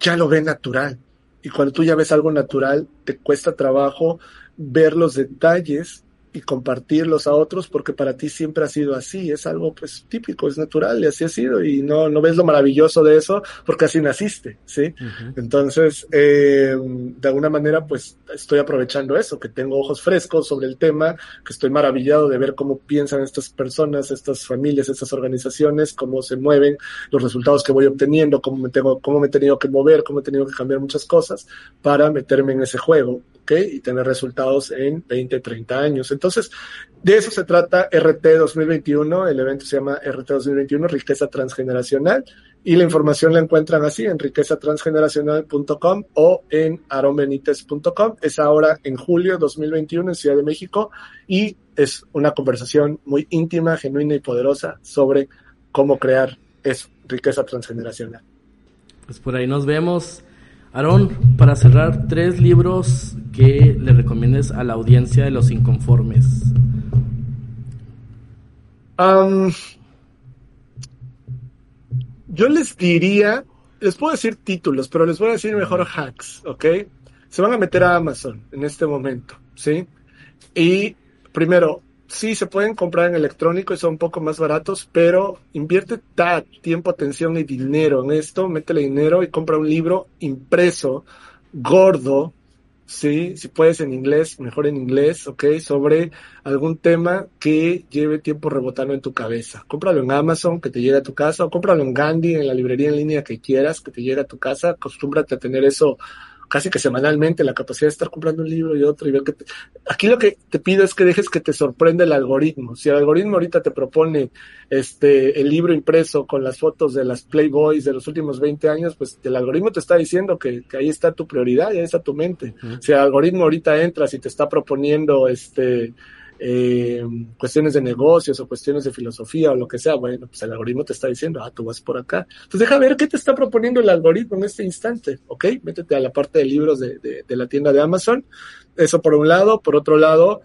ya lo ve natural. Y cuando tú ya ves algo natural, te cuesta trabajo ver los detalles y compartirlos a otros porque para ti siempre ha sido así, es algo pues típico, es natural y así ha sido y no, no ves lo maravilloso de eso porque así naciste, ¿sí? Uh -huh. Entonces, eh, de alguna manera pues estoy aprovechando eso, que tengo ojos frescos sobre el tema, que estoy maravillado de ver cómo piensan estas personas, estas familias, estas organizaciones, cómo se mueven, los resultados que voy obteniendo, cómo me tengo, cómo me he tenido que mover, cómo he tenido que cambiar muchas cosas para meterme en ese juego Y tener resultados en 20, 30 años. Entonces, de eso se trata RT 2021, el evento se llama RT 2021, riqueza transgeneracional, y la información la encuentran así en riquezatransgeneracional.com o en aronbenitez.com. Es ahora en julio 2021 en Ciudad de México y es una conversación muy íntima, genuina y poderosa sobre cómo crear eso, riqueza transgeneracional. Pues por ahí nos vemos. Aarón, para cerrar, tres libros que le recomiendes a la audiencia de los inconformes. yo les diría, les puedo decir títulos, pero les voy a decir mejor hacks, ¿ok? Se van a meter a Amazon en este momento, ¿sí? Y primero, sí, se pueden comprar en electrónico y son un poco más baratos, pero invierte tiempo, atención y dinero en esto, métele dinero y compra un libro impreso, gordo, sí, si puedes en inglés, mejor en inglés, ok, sobre algún tema que lleve tiempo rebotando en tu cabeza. Cómpralo en Amazon, que te llegue a tu casa, o cómpralo en Gandhi, en la librería en línea que quieras, que te llegue a tu casa. Acostúmbrate a tener eso casi que semanalmente la capacidad de estar comprando un libro y otro y ver que aquí lo que te pido es que dejes que te sorprenda el algoritmo. Si el algoritmo ahorita te propone este el libro impreso con las fotos de las Playboys de los últimos 20 años, pues el algoritmo te está diciendo que, ahí está tu prioridad y ahí está tu mente. Si el algoritmo ahorita entras y te está proponiendo este eh, cuestiones de negocios o cuestiones de filosofía o lo que sea, bueno, pues el algoritmo te está diciendo, ah, tú vas por acá. Entonces deja ver qué te está proponiendo el algoritmo en este instante, ¿ok? Métete a la parte de libros de, de la tienda de Amazon. Eso por un lado. Por otro lado,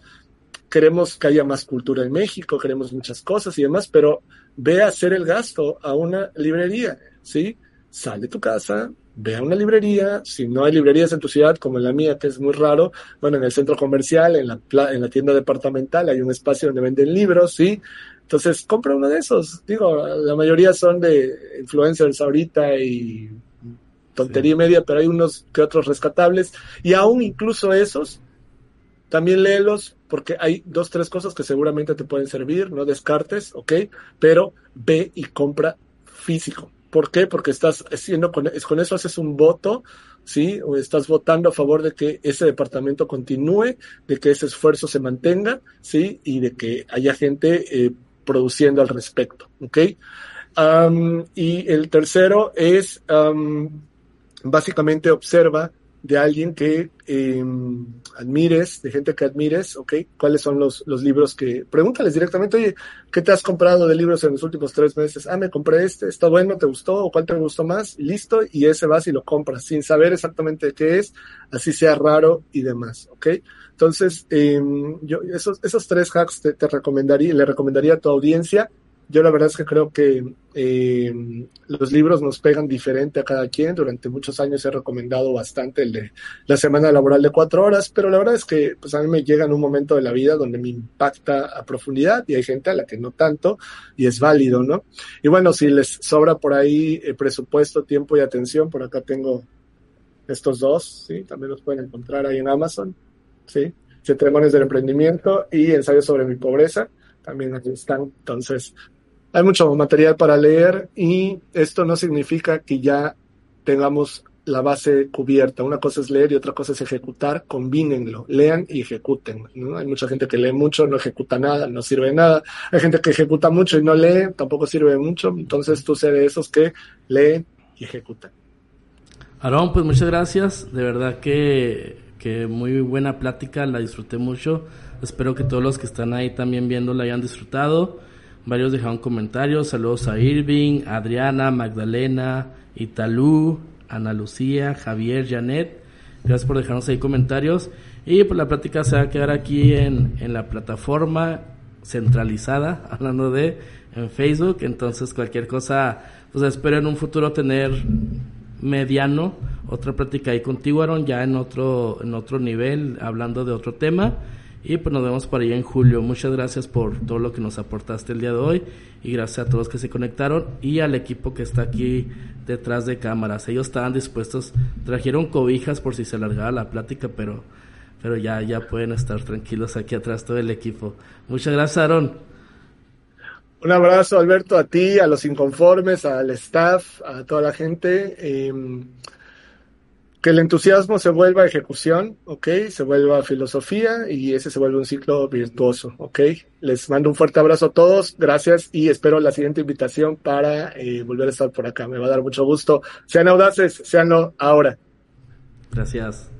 queremos que haya más cultura en México, queremos muchas cosas y demás, pero ve a hacer el gasto a una librería, ¿sí? Sal de tu casa, ve a una librería, si no hay librerías en tu ciudad como en la mía, que es muy raro, bueno, en el centro comercial, en la, en la tienda departamental hay un espacio donde venden libros, ¿sí? Entonces, compra uno de esos. Digo, la mayoría son de influencers ahorita y tontería y media, pero hay unos que otros rescatables. Y aún incluso esos, también léelos, porque hay dos, tres cosas que seguramente te pueden servir, no descartes, ¿ok? Pero ve y compra físico. ¿Por qué? Porque estás haciendo con, eso haces un voto, ¿sí? O estás votando a favor de que ese departamento continúe, de que ese esfuerzo se mantenga, ¿sí? Y de que haya gente eh, produciendo al respecto, ¿ok? y el tercero es, básicamente observa de alguien que em, admires, de gente que admires, ¿ok? ¿Cuáles son los, los libros que... Pregúntales directamente, oye, ¿qué te has comprado de libros en los últimos tres meses? Ah, me compré este, ¿está bueno? ¿Te gustó? ¿O cuál te gustó más? Y listo, y ese vas y lo compras, sin saber exactamente qué es, así sea raro y demás, ¿ok? Entonces, em, yo esos, esos tres hacks te, te recomendaría, le recomendaría a tu audiencia yo la verdad es que creo que eh, los libros nos pegan diferente a cada quien. Durante muchos años he recomendado bastante el de la semana laboral de cuatro horas, pero la verdad es que pues a mí me llega en un momento de la vida donde me impacta a profundidad y hay gente a la que no tanto y es válido, ¿no? Y bueno, si les sobra por ahí eh, presupuesto, tiempo y atención, por acá tengo estos dos, ¿sí? También los pueden encontrar ahí en Amazon, ¿sí? Ceremonias del emprendimiento y ensayos sobre mi pobreza también aquí están. Entonces, hay mucho material para leer y esto no significa que ya tengamos la base cubierta. Una cosa es leer y otra cosa es ejecutar. Combínenlo, lean y ejecuten. Hay mucha gente que lee mucho, no ejecuta nada, no sirve nada. Hay gente que ejecuta mucho y no lee, tampoco sirve mucho. Entonces tú sé de esos que leen y ejecutan. Aarón, pues muchas gracias. De verdad que, que muy buena plática, la disfruté mucho. Espero que todos los que están ahí también viendo la hayan disfrutado. Varios dejaron comentarios. Saludos a Irving, Adriana, Magdalena, Italú, Ana Lucía, Javier, Janet. Gracias por dejarnos ahí comentarios. Y pues la plática se va a quedar aquí en, en la plataforma centralizada, hablando de en Facebook. Entonces cualquier cosa, pues espero en un futuro tener mediano otra plática ahí contigo, Aaron, ya en otro, en otro nivel, hablando de otro tema. Y pues nos vemos por allá en julio. Muchas gracias por todo lo que nos aportaste el día de hoy. Y gracias a todos que se conectaron y al equipo que está aquí detrás de cámaras. Ellos estaban dispuestos, trajeron cobijas por si se alargaba la plática, pero, pero ya, ya pueden estar tranquilos aquí atrás todo el equipo. Muchas gracias, Aaron. Un abrazo, Alberto, a ti, a los inconformes, al staff, a toda la gente. Em, que el entusiasmo se vuelva ejecución, ¿ok? Se vuelva filosofía y ese se vuelve un ciclo virtuoso, ¿ok? Les mando un fuerte abrazo a todos, gracias y espero la siguiente invitación para eh, volver a estar por acá. Me va a dar mucho gusto. Sean audaces, seanlo ahora. Gracias.